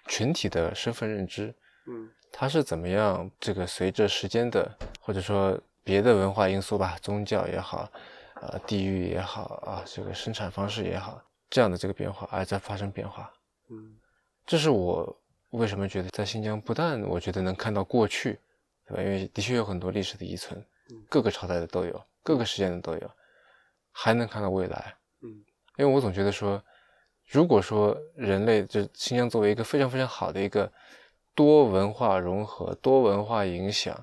群体的身份认知，嗯它是怎么样这个随着时间的或者说别的文化因素吧，宗教也好，呃，地域也好啊，这个生产方式也好，这样的这个变化而在发生变化。嗯这是我为什么觉得在新疆不但我觉得能看到过去，对吧？因为的确有很多历史的遗存嗯，各个朝代的都有，各个时间的都有，还能看到未来。嗯因为我总觉得说，如果说人类就新疆作为一个非常非常好的一个多文化融合、多文化影响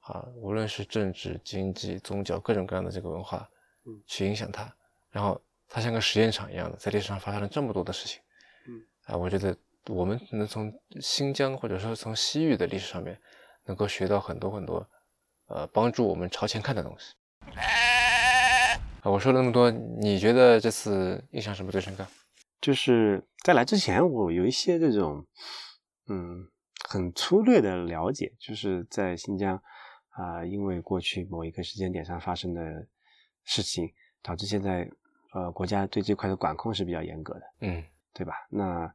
啊，无论是政治、经济、宗教各种各样的这个文化，嗯去影响它，然后它像个实验场一样的，在历史上发生了这么多的事情，嗯啊，我觉得我们能从新疆或者说从西域的历史上面，能够学到很多很多，呃，帮助我们朝前看的东西。啊，我说了那么多，你觉得这次印象什么最深刻？就是在来之前，我有一些这种，嗯，很粗略的了解，就是在新疆啊、因为过去某一个时间点上发生的事情，导致现在呃国家对这块的管控是比较严格的，嗯对吧？那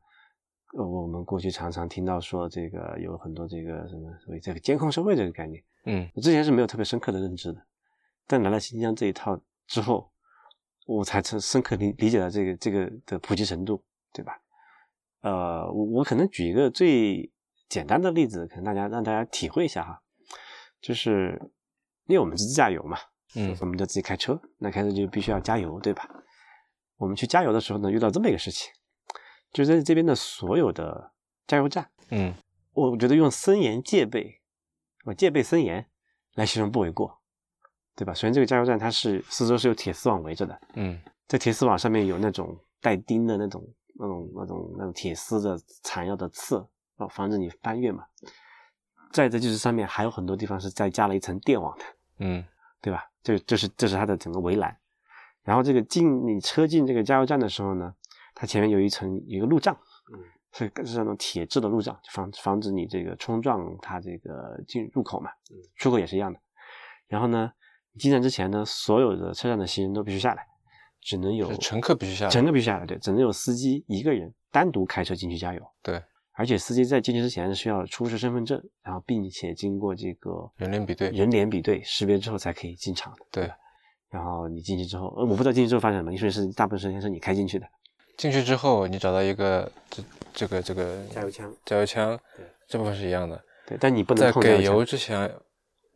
呃我们过去常常听到说这个有很多这个什么所谓这个监控社会这个概念，嗯我之前是没有特别深刻的认知的，但来了新疆这一套之后，我才深深刻理理解到这个这个的普及程度，对吧？呃，我我可能举一个最简单的例子，可能大家让大家体会一下哈，就是因为我们是自驾游嘛，嗯我们就自己开车，那开车就必须要加油，对吧？我们去加油的时候呢，遇到这么一个事情，就是在这边的所有的加油站，嗯我觉得用森严戒备，我戒备森严来形容不为过，对吧？首先，这个加油站它是四周是有铁丝网围着的，嗯在铁丝网上面有那种带钉的那种、那种、那种、那种铁丝的缠绕的刺，哦，防止你翻越嘛。再者就是上面还有很多地方是再加了一层电网的，嗯对吧？这这是这是它的整个围栏。然后这个进你车进这个加油站的时候呢，它前面有一层有一个路障，嗯，是是那种铁质的路障，防防止你这个冲撞它这个进入口嘛，嗯出口也是一样的。然后呢，你进站之前呢，所有的车站的行人都必须下来，只能有乘客必须下来乘客必须下来，对，只能有司机一个人单独开车进去加油。对，而且司机在进去之前需要出示身份证，然后并且经过这个人脸比对人脸比对识别之后才可以进场的。对然后你进去之后，呃，我不知道进去之后发生什么，因为是大部分时间是你开进去的。进去之后，你找到一个这这个这个加油枪，加油枪对，这部分是一样的。对，但你不能在给油之前，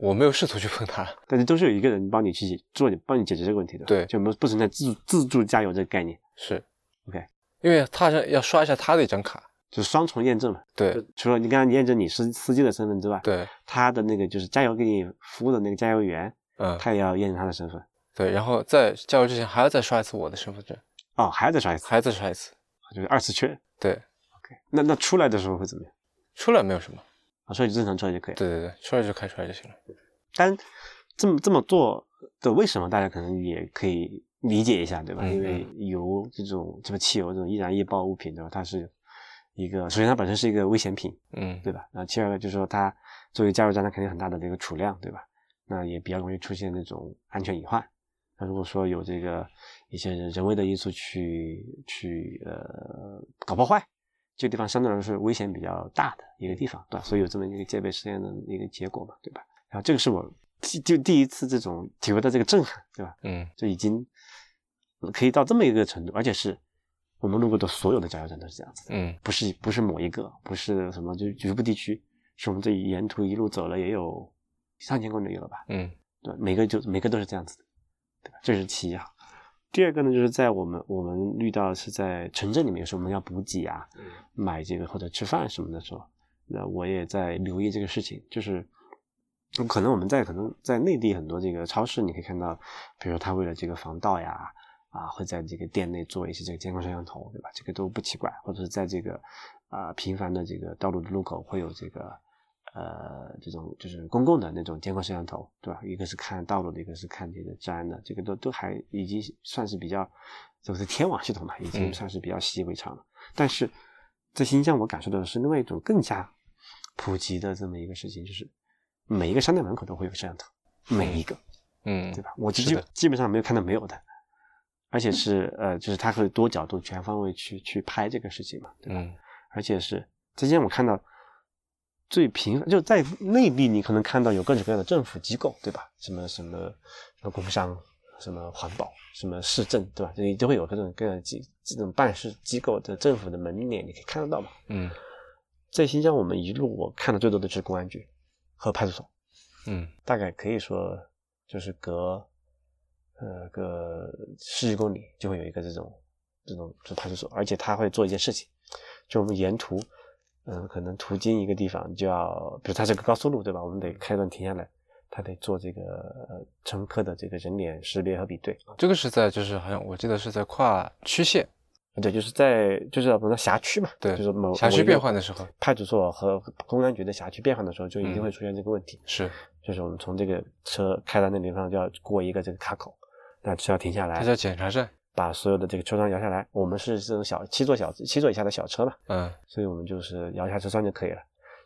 我没有试图去碰它。但是都是有一个人帮你去解做，帮你解决这个问题的。对就没有不存在自助自助加油这个概念。是 OK，因为他好像要刷一下他的一张卡。就是双重验证嘛。对除了你刚刚验证你司司机的身份之外，对，他的那个就是加油给你服务的那个加油员，嗯，他也要验证他的身份。对，然后在加油之前还要再刷一次我的身份证，哦，还要再刷一次，还要再刷一次。就是二次确认。对，OK，那那出来的时候会怎么样？出来没有什么。啊，所以就正常出来就可以。对对对，出来就开出来就行了。但这么这么做的为什么，大家可能也可以理解一下，对吧？嗯因为油这种这个汽油这种易燃易爆物品，对吧？它是一个，首先它本身是一个危险品，嗯，对吧？那其二个就是说它作为加油站，它肯定很大的这个储量，对吧？那也比较容易出现那种安全隐患。那如果说有这个一些人为的因素去去呃搞破坏，这个地方相对来说是危险比较大的一个地方，对吧？所以有这么一个戒备实验的一个结果嘛，对吧？然后这个是我第就第一次这种体会到这个震撼，对吧？嗯就已经可以到这么一个程度，而且是我们路过的所有的加油站都是这样子的，嗯不是不是某一个，不是什么就局部地区，是我们这沿途一路走了也有上千公里有了吧？嗯对，每个就每个都是这样子的，对吧？这是其一啊。第二个呢，就是在我们我们遇到是在城镇里面，有时候我们要补给啊，买这个或者吃饭什么的时候，那我也在留意这个事情，就是可能我们在可能在内地很多这个超市，你可以看到，比如他为了这个防盗呀，啊，会在这个店内做一些这个监控摄像头，对吧？这个都不奇怪，或者是在这个啊、频繁的这个道路的路口会有这个呃这种就是公共的那种监控摄像头，对吧？一个是看道路的，一个是看这个治安的，这个都都还已经算是比较，就是天网系统嘛，已经嗯算是比较习以为常了。但是在新疆，我感受到的是另外一种更加普及的这么一个事情，就是每一个商店门口都会有摄像头，每一个，嗯，对吧？我基是的基本上没有看到没有的，而且是呃，就是它会多角度、全方位去去拍这个事情嘛，对吧？嗯而且是之前我看到最频繁，就在内地，你可能看到有各种各样的政府机构，对吧？什么什么什么工商，什么环保，什么市政，对吧？这里都会有各种各样的机这种办事机构的政府的门脸，你可以看得到嘛。嗯在新疆，我们一路我看的最多的就是公安局和派出所，嗯大概可以说就是隔呃个十几公里就会有一个这种这种这派出所，而且他会做一件事情，就我们沿途嗯、可能途经一个地方就要，比如它是个高速路对吧？我们得开段停下来，它得做这个呃乘客的这个人脸识别和比对，这个是在就是好像我记得是在跨区县，对，就是在就是我们的辖区嘛，对就是某辖区变换的时候派出所和公安局的辖区变换的时候，就一定嗯会出现这个问题。是就是我们从这个车开到那地方就要过一个这个卡口，那就要停下来，它叫检查站。把所有的这个车窗摇下来。我们是这种小七座小七座以下的小车嘛，嗯所以我们就是摇下车窗就可以了。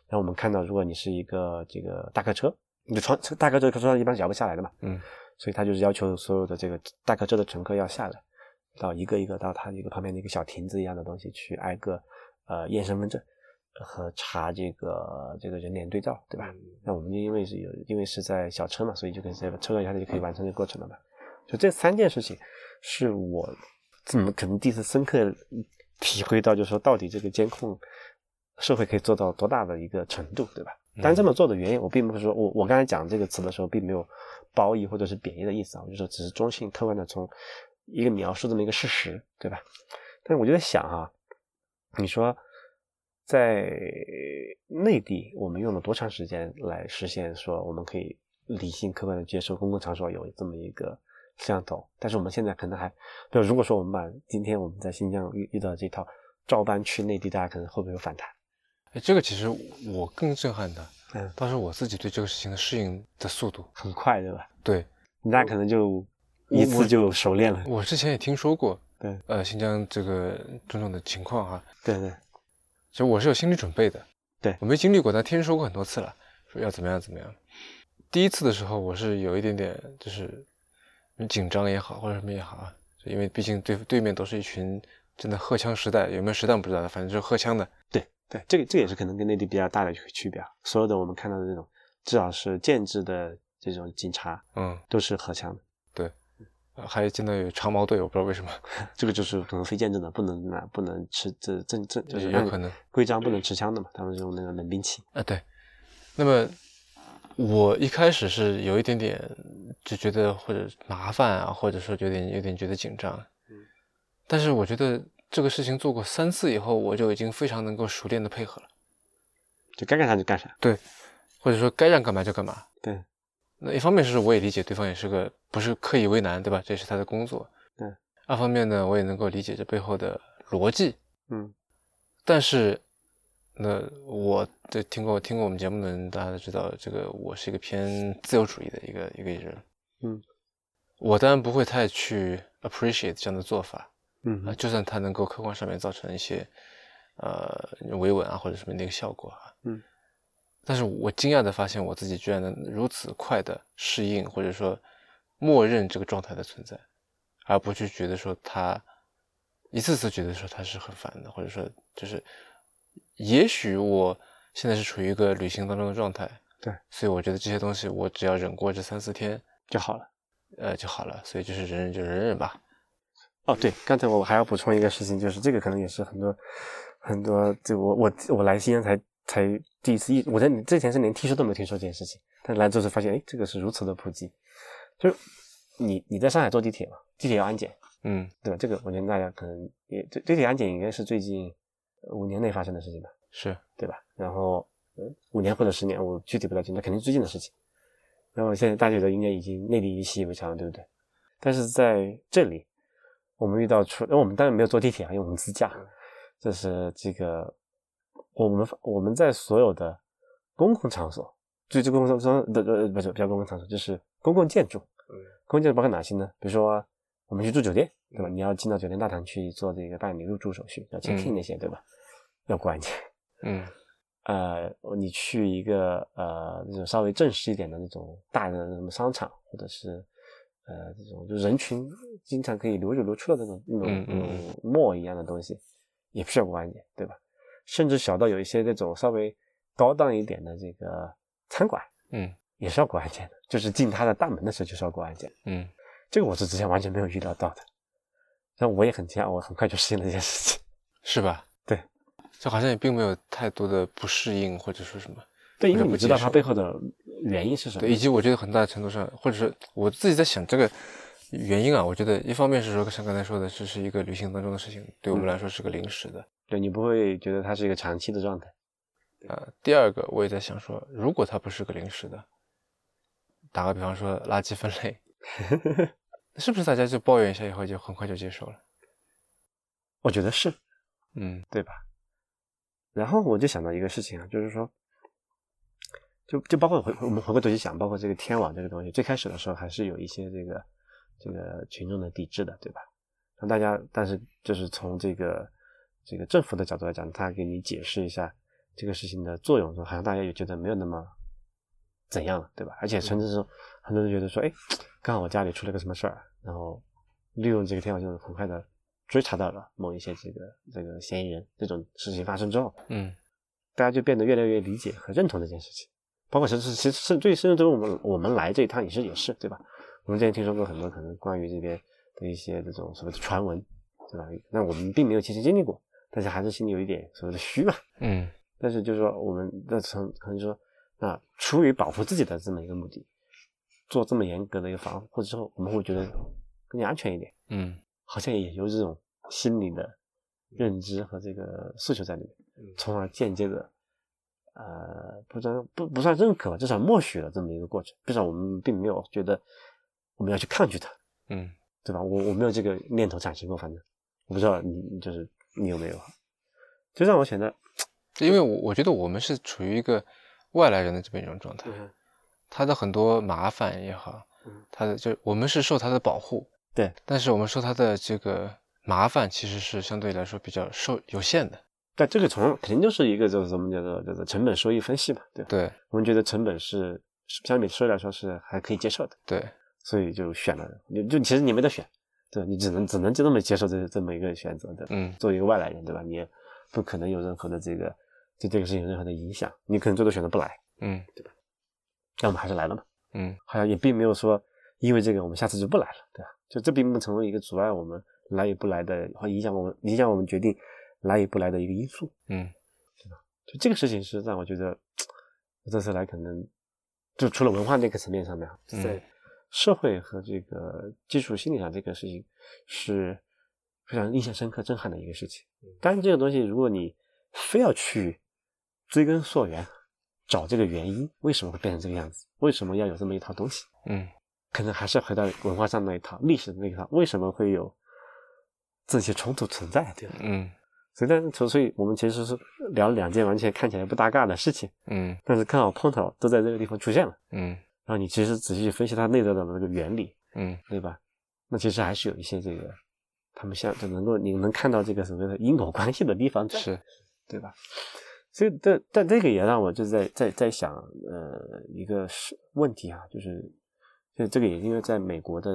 然后我们看到，如果你是一个这个大客车，你的窗大客车车窗一般是摇不下来的嘛，嗯所以他就是要求所有的这个大客车的乘客要下来，到一个一个到他一个旁边的一个小亭子一样的东西去挨个呃验身份证和查这个这个人脸对照，对吧？那我们就因为是有因为是在小车嘛，所以就跟这个车摇下来就可以完成这个过程了嘛。就这三件事情是我怎么可能第一次深刻体会到，就是说到底这个监控社会可以做到多大的一个程度，对吧？嗯但这么做的原因，我并不是说我我刚才讲这个词的时候，并没有褒义或者是贬义的意思啊，我就说只是中性客观的从一个描述这么一个事实，对吧？但是我就在想啊，你说在内地，我们用了多长时间来实现说我们可以理性客观的接受公共场所有这么一个摄像头？但是我们现在可能还，就如果说我们把今天我们在新疆遇遇到这套照搬去内地，大家可能会不会有反弹？哎，这个其实我更震撼的，嗯，倒是我自己对这个事情的适应的速度。很快，对吧？对那可能就一次就熟练了。我之前也听说过，对呃，新疆这个种种的情况哈，对对，其实我是有心理准备的。对我没经历过，但听说过很多次了，说要怎么样怎么样。第一次的时候，我是有一点点就是紧张也好，或者什么也好啊，因为毕竟对对面都是一群真的荷枪实弹，有没有实弹不知道的，反正就是荷枪的。对对，这个这个也是可能跟内地比较大的区别啊。所有的我们看到的这种，至少是建制的这种警察，嗯，都是荷枪的。对还见到有长矛队，我不知道为什么，这个就是可能非建制的，不能拿不能持这正正就是有可能规章不能持枪的嘛，他们是用那个冷兵器。啊，对。那么我一开始是有一点点就觉得或者麻烦啊，或者说有点有点觉得紧张。嗯。但是我觉得这个事情做过三次以后，我就已经非常能够熟练的配合了。就该干啥就干啥。对，或者说该让干嘛就干嘛。对。那一方面是我也理解对方也是个不是刻意为难，对吧？这是他的工作。对。二方面呢，我也能够理解这背后的逻辑。嗯。但是，那我这听过听过我们节目的人，大家都知道，这个我是一个偏自由主义的一个一个人。嗯。我当然不会太去 appreciate 这样的做法。嗯啊，就算它能够客观上面造成一些呃维稳啊或者什么那个效果啊。嗯。但是我惊讶的发现，我自己居然能如此快的适应，或者说默认这个状态的存在，而不去觉得说他一次次觉得说他是很烦的，或者说就是也许我现在是处于一个旅行当中的状态，对，所以我觉得这些东西我只要忍过这三四天就好了，呃就好了，所以就是忍忍就忍忍吧。哦，对，刚才我还要补充一个事情，就是这个可能也是很多很多，就我我我来西安才。才第一次意，我在你之前是连听说都没有听说这件事情，但来之后发现，哎，这个是如此的普及。就是你你在上海坐地铁嘛，地铁要安检，嗯，对吧？这个我觉得大家可能也对地铁安检应该是最近五年内发生的事情吧，是对吧？然后五年或者十年，我具体不太清楚，肯定是最近的事情。然后现在大家觉得应该已经内地已经习以为常了，对不对？但是在这里，我们遇到出，那我们当然没有坐地铁啊，因为我们自驾，这是这个。我们我们在所有的公共场所，就这公共场所的呃不是不叫公共场所，就是公共建筑。嗯，公共建筑包括哪些呢？比如说我们去住酒店，对吧？你要进到酒店大堂去做这个办理入住手续，要 check in 那些，对吧？要过安检。嗯，呃，你去一个呃那种稍微正式一点的那种大的什么商场，或者是呃这种就人群经常可以流入流出的那种那种那种沫一样的东西，也不需要过安检，对吧？甚至小到有一些那种稍微高档一点的这个餐馆，嗯，也是要过安检的，就是进他的大门的时候就是要过安检，嗯，这个我是之前完全没有预料到的，但我也很惊讶，我很快就适应了这件事情，是吧？对，就好像也并没有太多的不适应或者说什么，对，因为你知道它背后的原因是什么，对，以及我觉得很大程度上，或者是我自己在想这个原因啊，我觉得一方面是说像刚才说的，这是一个旅行当中的事情，对我们来说是个临时的。对你不会觉得它是一个长期的状态，啊，第二个我也在想说，如果它不是个临时的，打个比方说垃圾分类，是不是大家就抱怨一下以后就很快就接受了？我觉得是，嗯，对吧？然后我就想到一个事情啊，就是说，就就包括回我们回过头去想，包括这个天网这个东西，最开始的时候还是有一些这个这个群众的抵制的，对吧？让大家，但是就是从这个。这个政府的角度来讲，他给你解释一下这个事情的作用，好像大家也觉得没有那么怎样了，对吧？而且甚至是很多人觉得说，哎，刚好我家里出了个什么事儿，然后利用这个天网就很快的追查到了某一些这个这个嫌疑人。这种事情发生之后，嗯，大家就变得越来越理解和认同这件事情。包括其实其实是对，甚至对我们我们来这一趟也是也是，对吧？我们之前听说过很多可能关于这边的一些这种所谓的传闻，对吧？那我们并没有亲身经历过。但是还是心里有一点所谓的虚嘛，嗯，但是就是说，我们那从可能说，那，出于保护自己的这么一个目的，做这么严格的一个防护之后，我们会觉得更加安全一点，嗯，好像也有这种心理的认知和这个诉求在里面，从而间接的，呃，不算不不算认可吧，至少默许了这么一个过程，至少我们并没有觉得我们要去抗拒它，嗯，对吧？我我没有这个念头产生过，反正我不知道你你就是。你有没有？就让我显得，因为我我觉得我们是处于一个外来人的这么一种状态，他的很多麻烦也好，他的就我们是受他的保护，对，但是我们受他的这个麻烦其实是相对来说比较受有限的。但，这个从肯定就是一个就是怎么叫做叫做成本收益分析嘛，对对，我们觉得成本是相比收益来说是还可以接受的，对，所以就选了，就就其实你没得选。对，你只能只能就这么接受这这么一个选择的，嗯，作为一个外来人，对吧？你也不可能有任何的这个对这个事情有任何的影响，你可能最多选择不来，嗯，对吧？那我们还是来了嘛，嗯，好像也并没有说因为这个我们下次就不来了，对吧？就这并不成为一个阻碍我们来与不来的，或影响我们影响我们决定来与不来的一个因素。嗯对吧就这个事情是让我觉得，我这次来可能就除了文化那个层面上面，嗯在社会和这个技术心理上这个事情是非常印象深刻、震撼的一个事情。但是，这个东西如果你非要去追根溯源，找这个原因，为什么会变成这个样子？为什么要有这么一套东西？嗯可能还是回到文化上那一套、历史的那一套，为什么会有这些冲突存在？对吧？嗯所以，但是，所以我们其实是聊了两件完全看起来不搭嘎的事情，嗯但是刚好碰头都在这个地方出现了。嗯然后你其实仔细去分析它内在的那个原理，嗯对吧？那其实还是有一些这个，他们像就能够你能看到这个所谓的因果关系的地方在，是对吧？所以，但但这个也让我就是在在在想，呃，一个是问题啊，就是，就这个也因为在美国的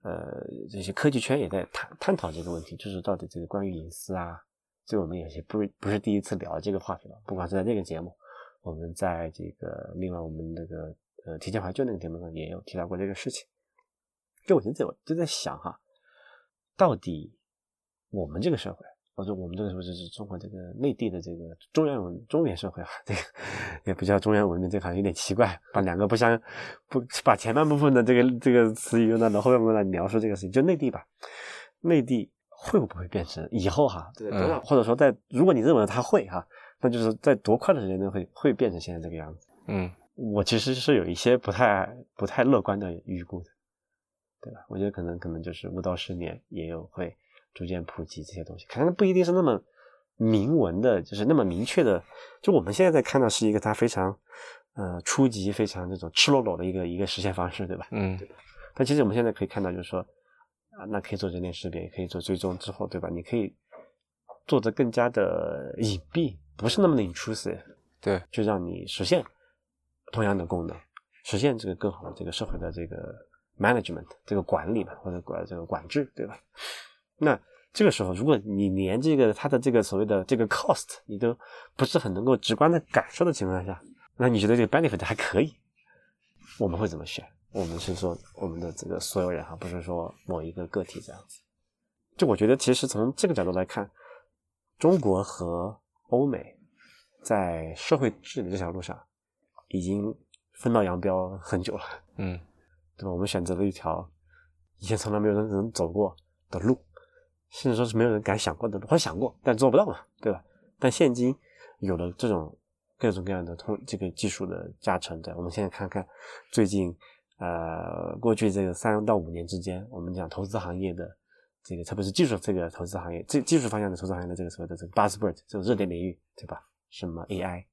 呃这些科技圈也在探探讨这个问题，就是到底这个关于隐私啊，这个我们有些不是不是第一次聊这个话题了，不管是在这个节目，我们在这个另外我们那个呃提前怀旧那个节目上也有提到过这个事情。就我现在我就在想哈，到底我们这个社会，或者我们这个时候就是中国这个内地的这个中原文中原社会啊，这个也不叫中原文明，这个好像有点奇怪，把两个不相不把前半部分的这个这个词语用到了后半部分来描述这个事情，就内地吧，内地会不会变成以后哈，对嗯或者说在如果你认为它会哈，那就是在多快的时间内会会变成现在这个样子。嗯我其实是有一些不太不太乐观的预估的，对吧？我觉得可能可能就是五到十年也有会逐渐普及这些东西，可能不一定是那么明文的，就是那么明确的。就我们现在在看到是一个它非常呃初级、非常这种赤裸裸的一个一个实现方式，对吧？嗯对但其实我们现在可以看到，就是说啊，那可以做人脸识别，也可以做追踪之后，对吧？你可以做的更加的隐蔽，不是那么的 intrusive。对就让你实现同样的功能，实现这个更好的这个社会的这个 management 这个管理吧，或者管这个管制，对吧？那这个时候，如果你连这个它的这个所谓的这个 cost 你都不是很能够直观的感受的情况下，那你觉得这个 benefit 还可以，我们会怎么选？我们是说我们的这个所有人哈，不是说某一个个体这样子。就我觉得，其实从这个角度来看，中国和欧美在社会治理这条路上已经分道扬镳很久了，嗯对吧？我们选择了一条以前从来没有人能走过的路，甚至说是没有人敢想过的，或者想过但做不到嘛，对吧？但现今有了这种各种各样的通这个技术的加成，对，我们现在看看最近呃过去这个三到五年之间，我们讲投资行业的这个特别是技术这个投资行业，这技术方向的投资行业的这个所谓的这个 buzzword 这种热点领域，对吧？什么 AI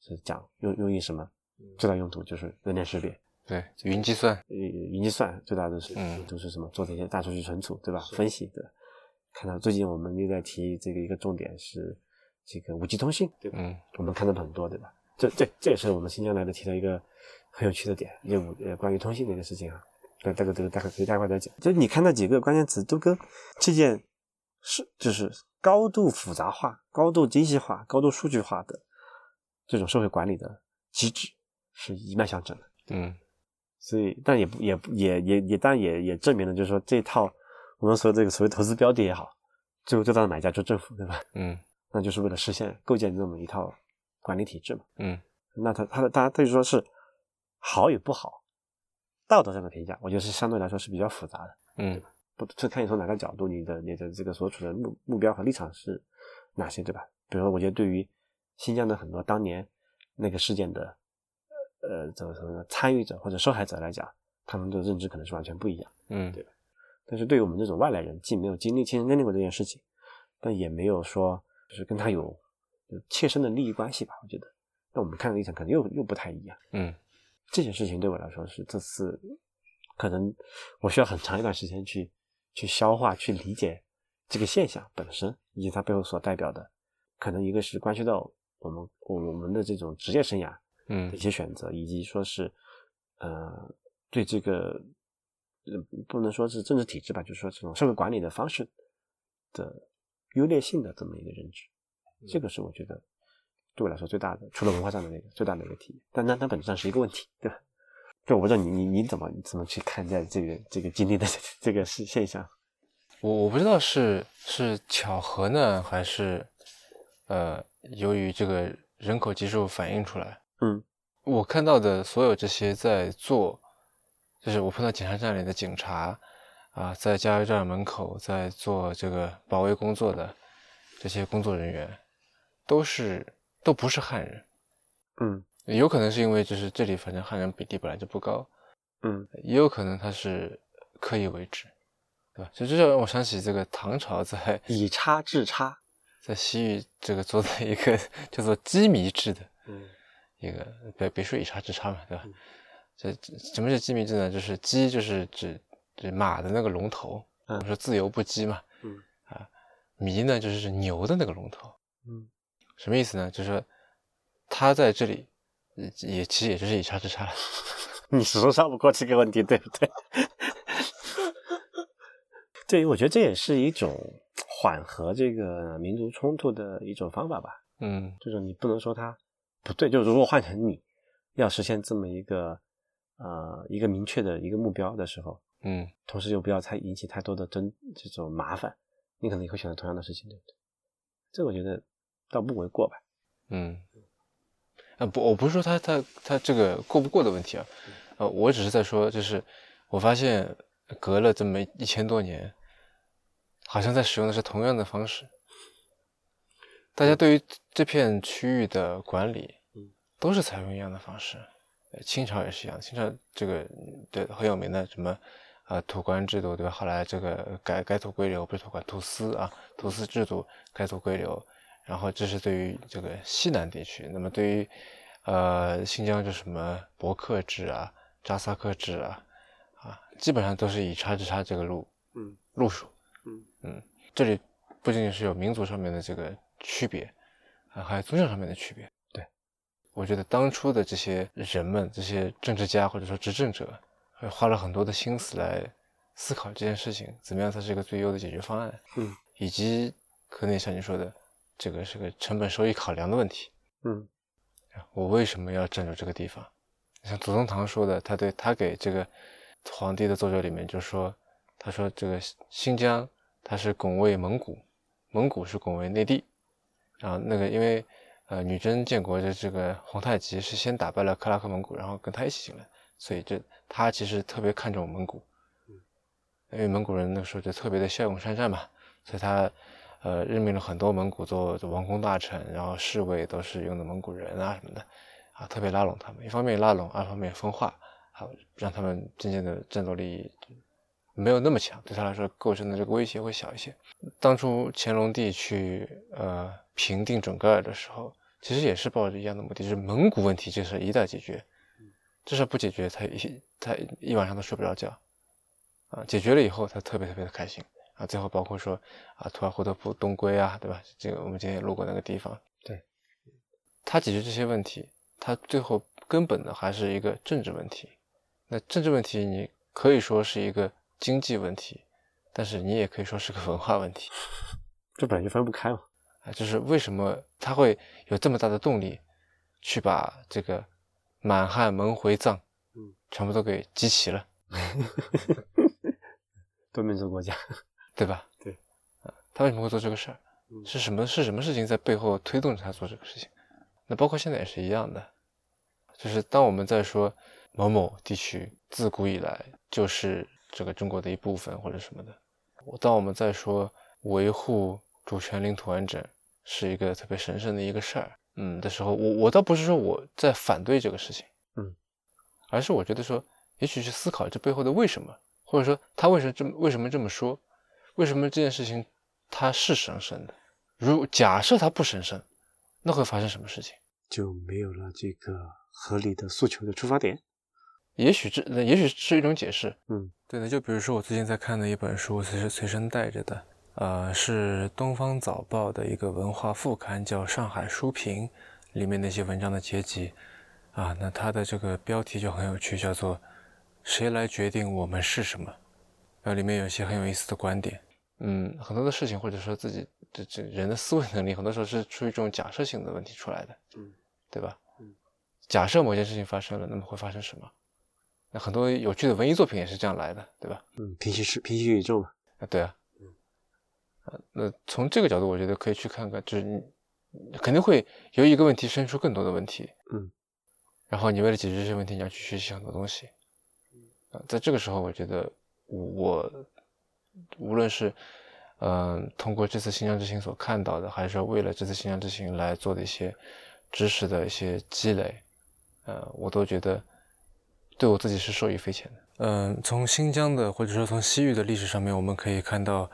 是讲用用于什么最大用途就是人脸识别，对，云计算呃，云计算最大的是嗯都是什么？做这些大数据存储，对吧？分析对吧。看到最近我们又在提这个一个重点是这个五 G 通信，对吧？嗯我们看到很多，对吧？这这这也是我们新疆来的提到一个很有趣的点，就五呃关于通信的一个事情啊。对，这个这个待会可以待会再讲。就是你看那几个关键词都跟这件事就是高度复杂化、高度精细化、高度数据化的这种社会管理的机制是一脉相承的。嗯所以，但也不也不也也也，当然也也证明了，就是说这套我们说这个所谓投资标的也好，最后最大的买家就是政府，对吧？嗯那就是为了实现构建这么一套管理体制嘛。嗯那它它的大家对于说是好与不好，道德上的评价，我觉得是相对来说是比较复杂的，嗯不这看你从哪个角度，你的你的这个所处的目目标和立场是哪些，对吧？比如说，我觉得对于新疆的很多当年那个事件的呃怎么说呢，参与者或者受害者来讲，他们的认知可能是完全不一样。嗯对但是对于我们这种外来人，既没有经历亲身经历过这件事情，但也没有说就是跟他有有切身的利益关系吧，我觉得，那我们看的立场可能又又不太一样。嗯这件事情对我来说是这次可能我需要很长一段时间去去消化、去理解这个现象本身以及它背后所代表的，可能一个是关系到我们我我们的这种职业生涯的嗯一些选择，以及说是呃对这个呃不能说是政治体制吧，就是说这种社会管理的方式的优劣性的这么一个认知，这个是我觉得对我来说最大的，除了文化上的那个最大的一个体验，但那它本质上是一个问题，对吧？就我不知道你你你怎么怎么去看待这个这个经历的这个事现象？我我不知道是是巧合呢，还是呃由于这个人口基数反映出来。嗯，我看到的所有这些在做，就是我碰到检查站里的警察啊，在加油站门口在做这个保卫工作的这些工作人员，都是都不是汉人。嗯有可能是因为就是这里反正汉人比例本来就不高，嗯也有可能他是刻意为之，对吧？就这就让我想起这个唐朝在 以差制差。在西域这个做的一个 叫做羁縻制的嗯一个，别别说以差治差嘛，对吧嗯？这这什么是鸡鸣制呢？就是鸡就是指指马的那个龙头，我嗯们说自由不羁嘛，嗯啊，迷呢就是指牛的那个龙头，嗯什么意思呢？就是说他在这里呃也其实也就是以差之差了。你始终绕不过这个问题，对不对？对，我觉得这也是一种缓和这个民族冲突的一种方法吧。嗯就是你不能说它不对，就如果换成你要实现这么一个呃一个明确的一个目标的时候，嗯同时又不要太引起太多的争这种麻烦，你可能也会选择同样的事情，对不对？这我觉得倒不为过吧。嗯，啊不，我不是说他他他这个过不过的问题啊，呃，我只是在说，就是我发现隔了这么一千多年，好像在使用的是同样的方式，大家对于这片区域的管理嗯，都是采用一样的方式。呃清朝也是一样，清朝这个对很有名的什么呃土官制度对吧？后来这个改改土归流，不是土官土司啊，土司制度改土归流，然后这是对于这个西南地区，那么对于呃新疆就什么博克制啊、扎萨克制啊啊，基本上都是以差之差这个路嗯路数。嗯嗯，这里不仅仅是有民族上面的这个区别，啊，还有宗教上面的区别。对，我觉得当初的这些人们，这些政治家或者说执政者，会花了很多的心思来思考这件事情，怎么样才是一个最优的解决方案。嗯，以及可能也像你说的，这个是个成本收益考量的问题。嗯我为什么要占有这个地方？像左宗棠说的，他对他给这个皇帝的奏折里面就说，他说这个新疆它是拱卫蒙古，蒙古是拱卫内地，然后那个因为呃女真建国的这个皇太极是先打败了克拉克蒙古，然后跟他一起进来，所以这他其实特别看重蒙古，因为蒙古人那个时候就特别的骁勇善战嘛，所以他呃任命了很多蒙古做做王公大臣，然后侍卫都是用的蒙古人啊什么的，啊特别拉拢他们，一方面拉拢，二方面分化，好让他们渐渐的战斗力没有那么强，对他来说构成的这个威胁会小一些。当初乾隆帝去呃平定准噶尔的时候，其实也是抱着一样的目的，就是蒙古问题这事一旦解决，这事不解决，他一他一晚上都睡不着觉。啊，解决了以后，他特别特别的开心啊。最后包括说啊，图尔扈特部东归啊，对吧？这个我们今天也路过那个地方。对，他解决这些问题，他最后根本的还是一个政治问题。那政治问题，你可以说是一个经济问题，但是你也可以说是个文化问题 这本来就分不开嘛。啊。就是为什么他会有这么大的动力，去把这个满汉蒙回藏，嗯，全部都给集齐了。多民族国家，对吧？对，啊，他为什么会做这个事儿？嗯是什么是什么事情在背后推动着他做这个事情？那包括现在也是一样的，就是当我们在说某某地区自古以来就是这个中国的一部分或者什么的，我当我们在说维护主权领土完整是一个特别神圣的一个事儿，嗯的时候，我我倒不是说我在反对这个事情，嗯，而是我觉得说，也许去思考这背后的为什么。或者说他为什么这么为什么这么说？为什么这件事情它是神圣的？如假设它不神圣，那会发生什么事情？就没有了这个合理的诉求的出发点。也许这也许是一种解释。嗯，对的。就比如说我最近在看的一本书，随身随身带着的，呃，是《东方早报》的一个文化副刊，叫《上海书评》，里面那些文章的结集啊，那它的这个标题就很有趣，叫做。谁来决定我们是什么？那，里面有一些很有意思的观点。嗯，很多的事情，或者说自己这这人的思维能力，很多时候是出于这种假设性的问题出来的。嗯，对吧？嗯，假设某件事情发生了，那么会发生什么？那很多有趣的文艺作品也是这样来的，对吧？嗯，平行世平行宇宙嘛。啊，对啊。啊，那从这个角度，我觉得可以去看看，就是你肯定会由一个问题生出更多的问题。嗯。然后你为了解决这些问题，你要去学习很多东西。啊，在这个时候，我觉得我无论是嗯通过这次新疆之行所看到的，还是说为了这次新疆之行来做的一些知识的一些积累，呃，我都觉得对我自己是受益匪浅的。嗯，从新疆的或者说从西域的历史上面，我们可以看到，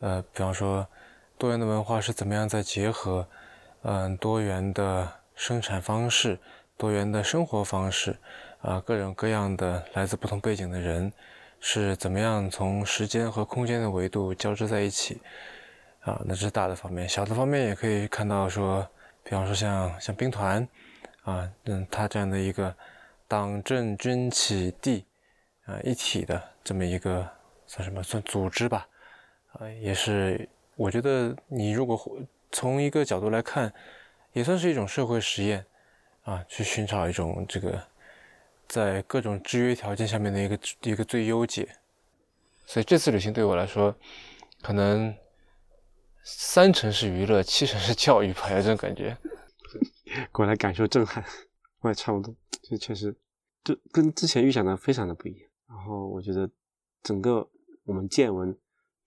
呃，比方说多元的文化是怎么样在结合，嗯，多元的生产方式。多元的生活方式，啊，各种各样的来自不同背景的人，是怎么样从时间和空间的维度交织在一起？啊，那是大的方面，小的方面也可以看到说，比方说像像兵团，啊，嗯，它这样的一个党政军起地啊一体的这么一个算什么算组织吧？啊，也是我觉得你如果从一个角度来看，也算是一种社会实验。啊，去寻找一种这个在各种制约条件下面的一个一个最优解，所以这次旅行对我来说，可能三成是娱乐，七成是教育吧，有这种感觉。过来感受震撼，我也差不多，这确实，就跟之前预想的非常的不一样。然后我觉得整个我们见闻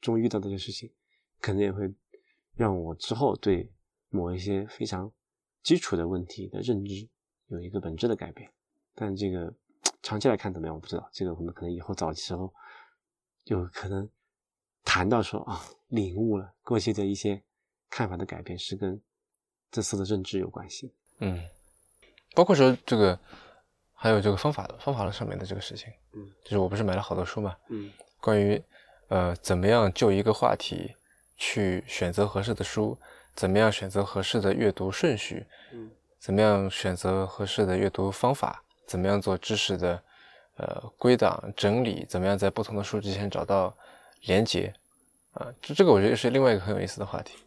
中遇到这些事情，可能也会让我之后对某一些非常。基础的问题的认知有一个本质的改变，但这个长期来看怎么样，我不知道。这个我们可能以后早期时候有可能谈到说啊，领悟了过去的一些看法的改变是跟这次的认知有关系。嗯，包括说这个还有这个方法的方法论上面的这个事情。嗯，就是我不是买了好多书嘛。嗯，关于呃怎么样就一个话题去选择合适的书。怎么样选择合适的阅读顺序？嗯，怎么样选择合适的阅读方法？怎么样做知识的呃归档整理？怎么样在不同的书之间找到连接？啊，这这个我觉得是另外一个很有意思的话题，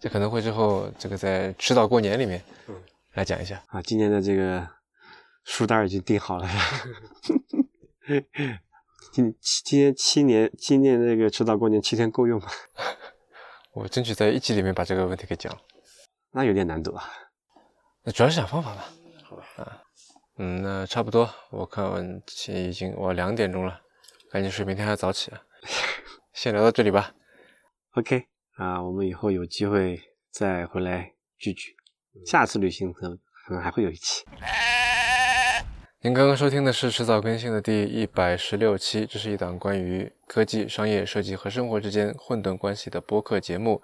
这可能会之后这个在迟早过年里面，嗯，来讲一下。啊，今年的这个书单已经定好了。今今年七年，今年那个迟早过年七天够用吗？我争取在一集里面把这个问题给讲，那有点难度啊。那主要是想方法吧。好吧。啊，嗯，那差不多。我看现在已经我两点钟了，赶紧睡，明天还要早起啊。先聊到这里吧。OK，啊，我们以后有机会再回来聚聚。下次旅行可能可能还会有一期。您刚刚收听的是迟早更新的第一百十六期，这是一档关于科技、商业、设计和生活之间混沌关系的播客节目，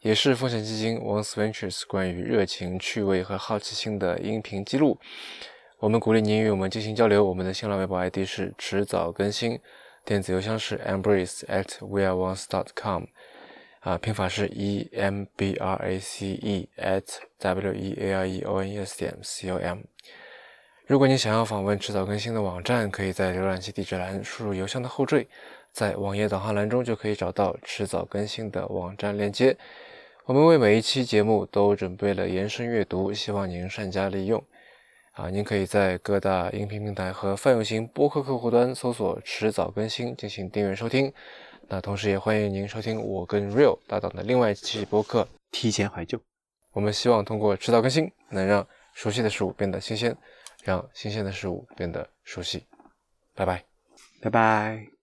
也是风险基金 Once Ventures 关于热情、趣味和好奇心的音频记录。我们鼓励您与我们进行交流。我们的新浪微博 ID 是迟早更新，电子邮箱是 embrace at weareones dot com，啊，拼法是 e m b r a c e at w e a r e o n e s 点 c o m。如果你想要访问迟早更新的网站，可以在浏览器地址栏输入邮箱的后缀，在网页导航栏中就可以找到迟早更新的网站链接。我们为每一期节目都准备了延伸阅读，希望您善加利用。啊，您可以在各大音频平台和泛用型播客客户端搜索“迟早更新”进行订阅收听。那同时也欢迎您收听我跟 Real 搭档的另外一期播客《提前怀旧》。我们希望通过迟早更新，能让熟悉的事物变得新鲜。让新鲜的事物变得熟悉。拜拜，拜拜。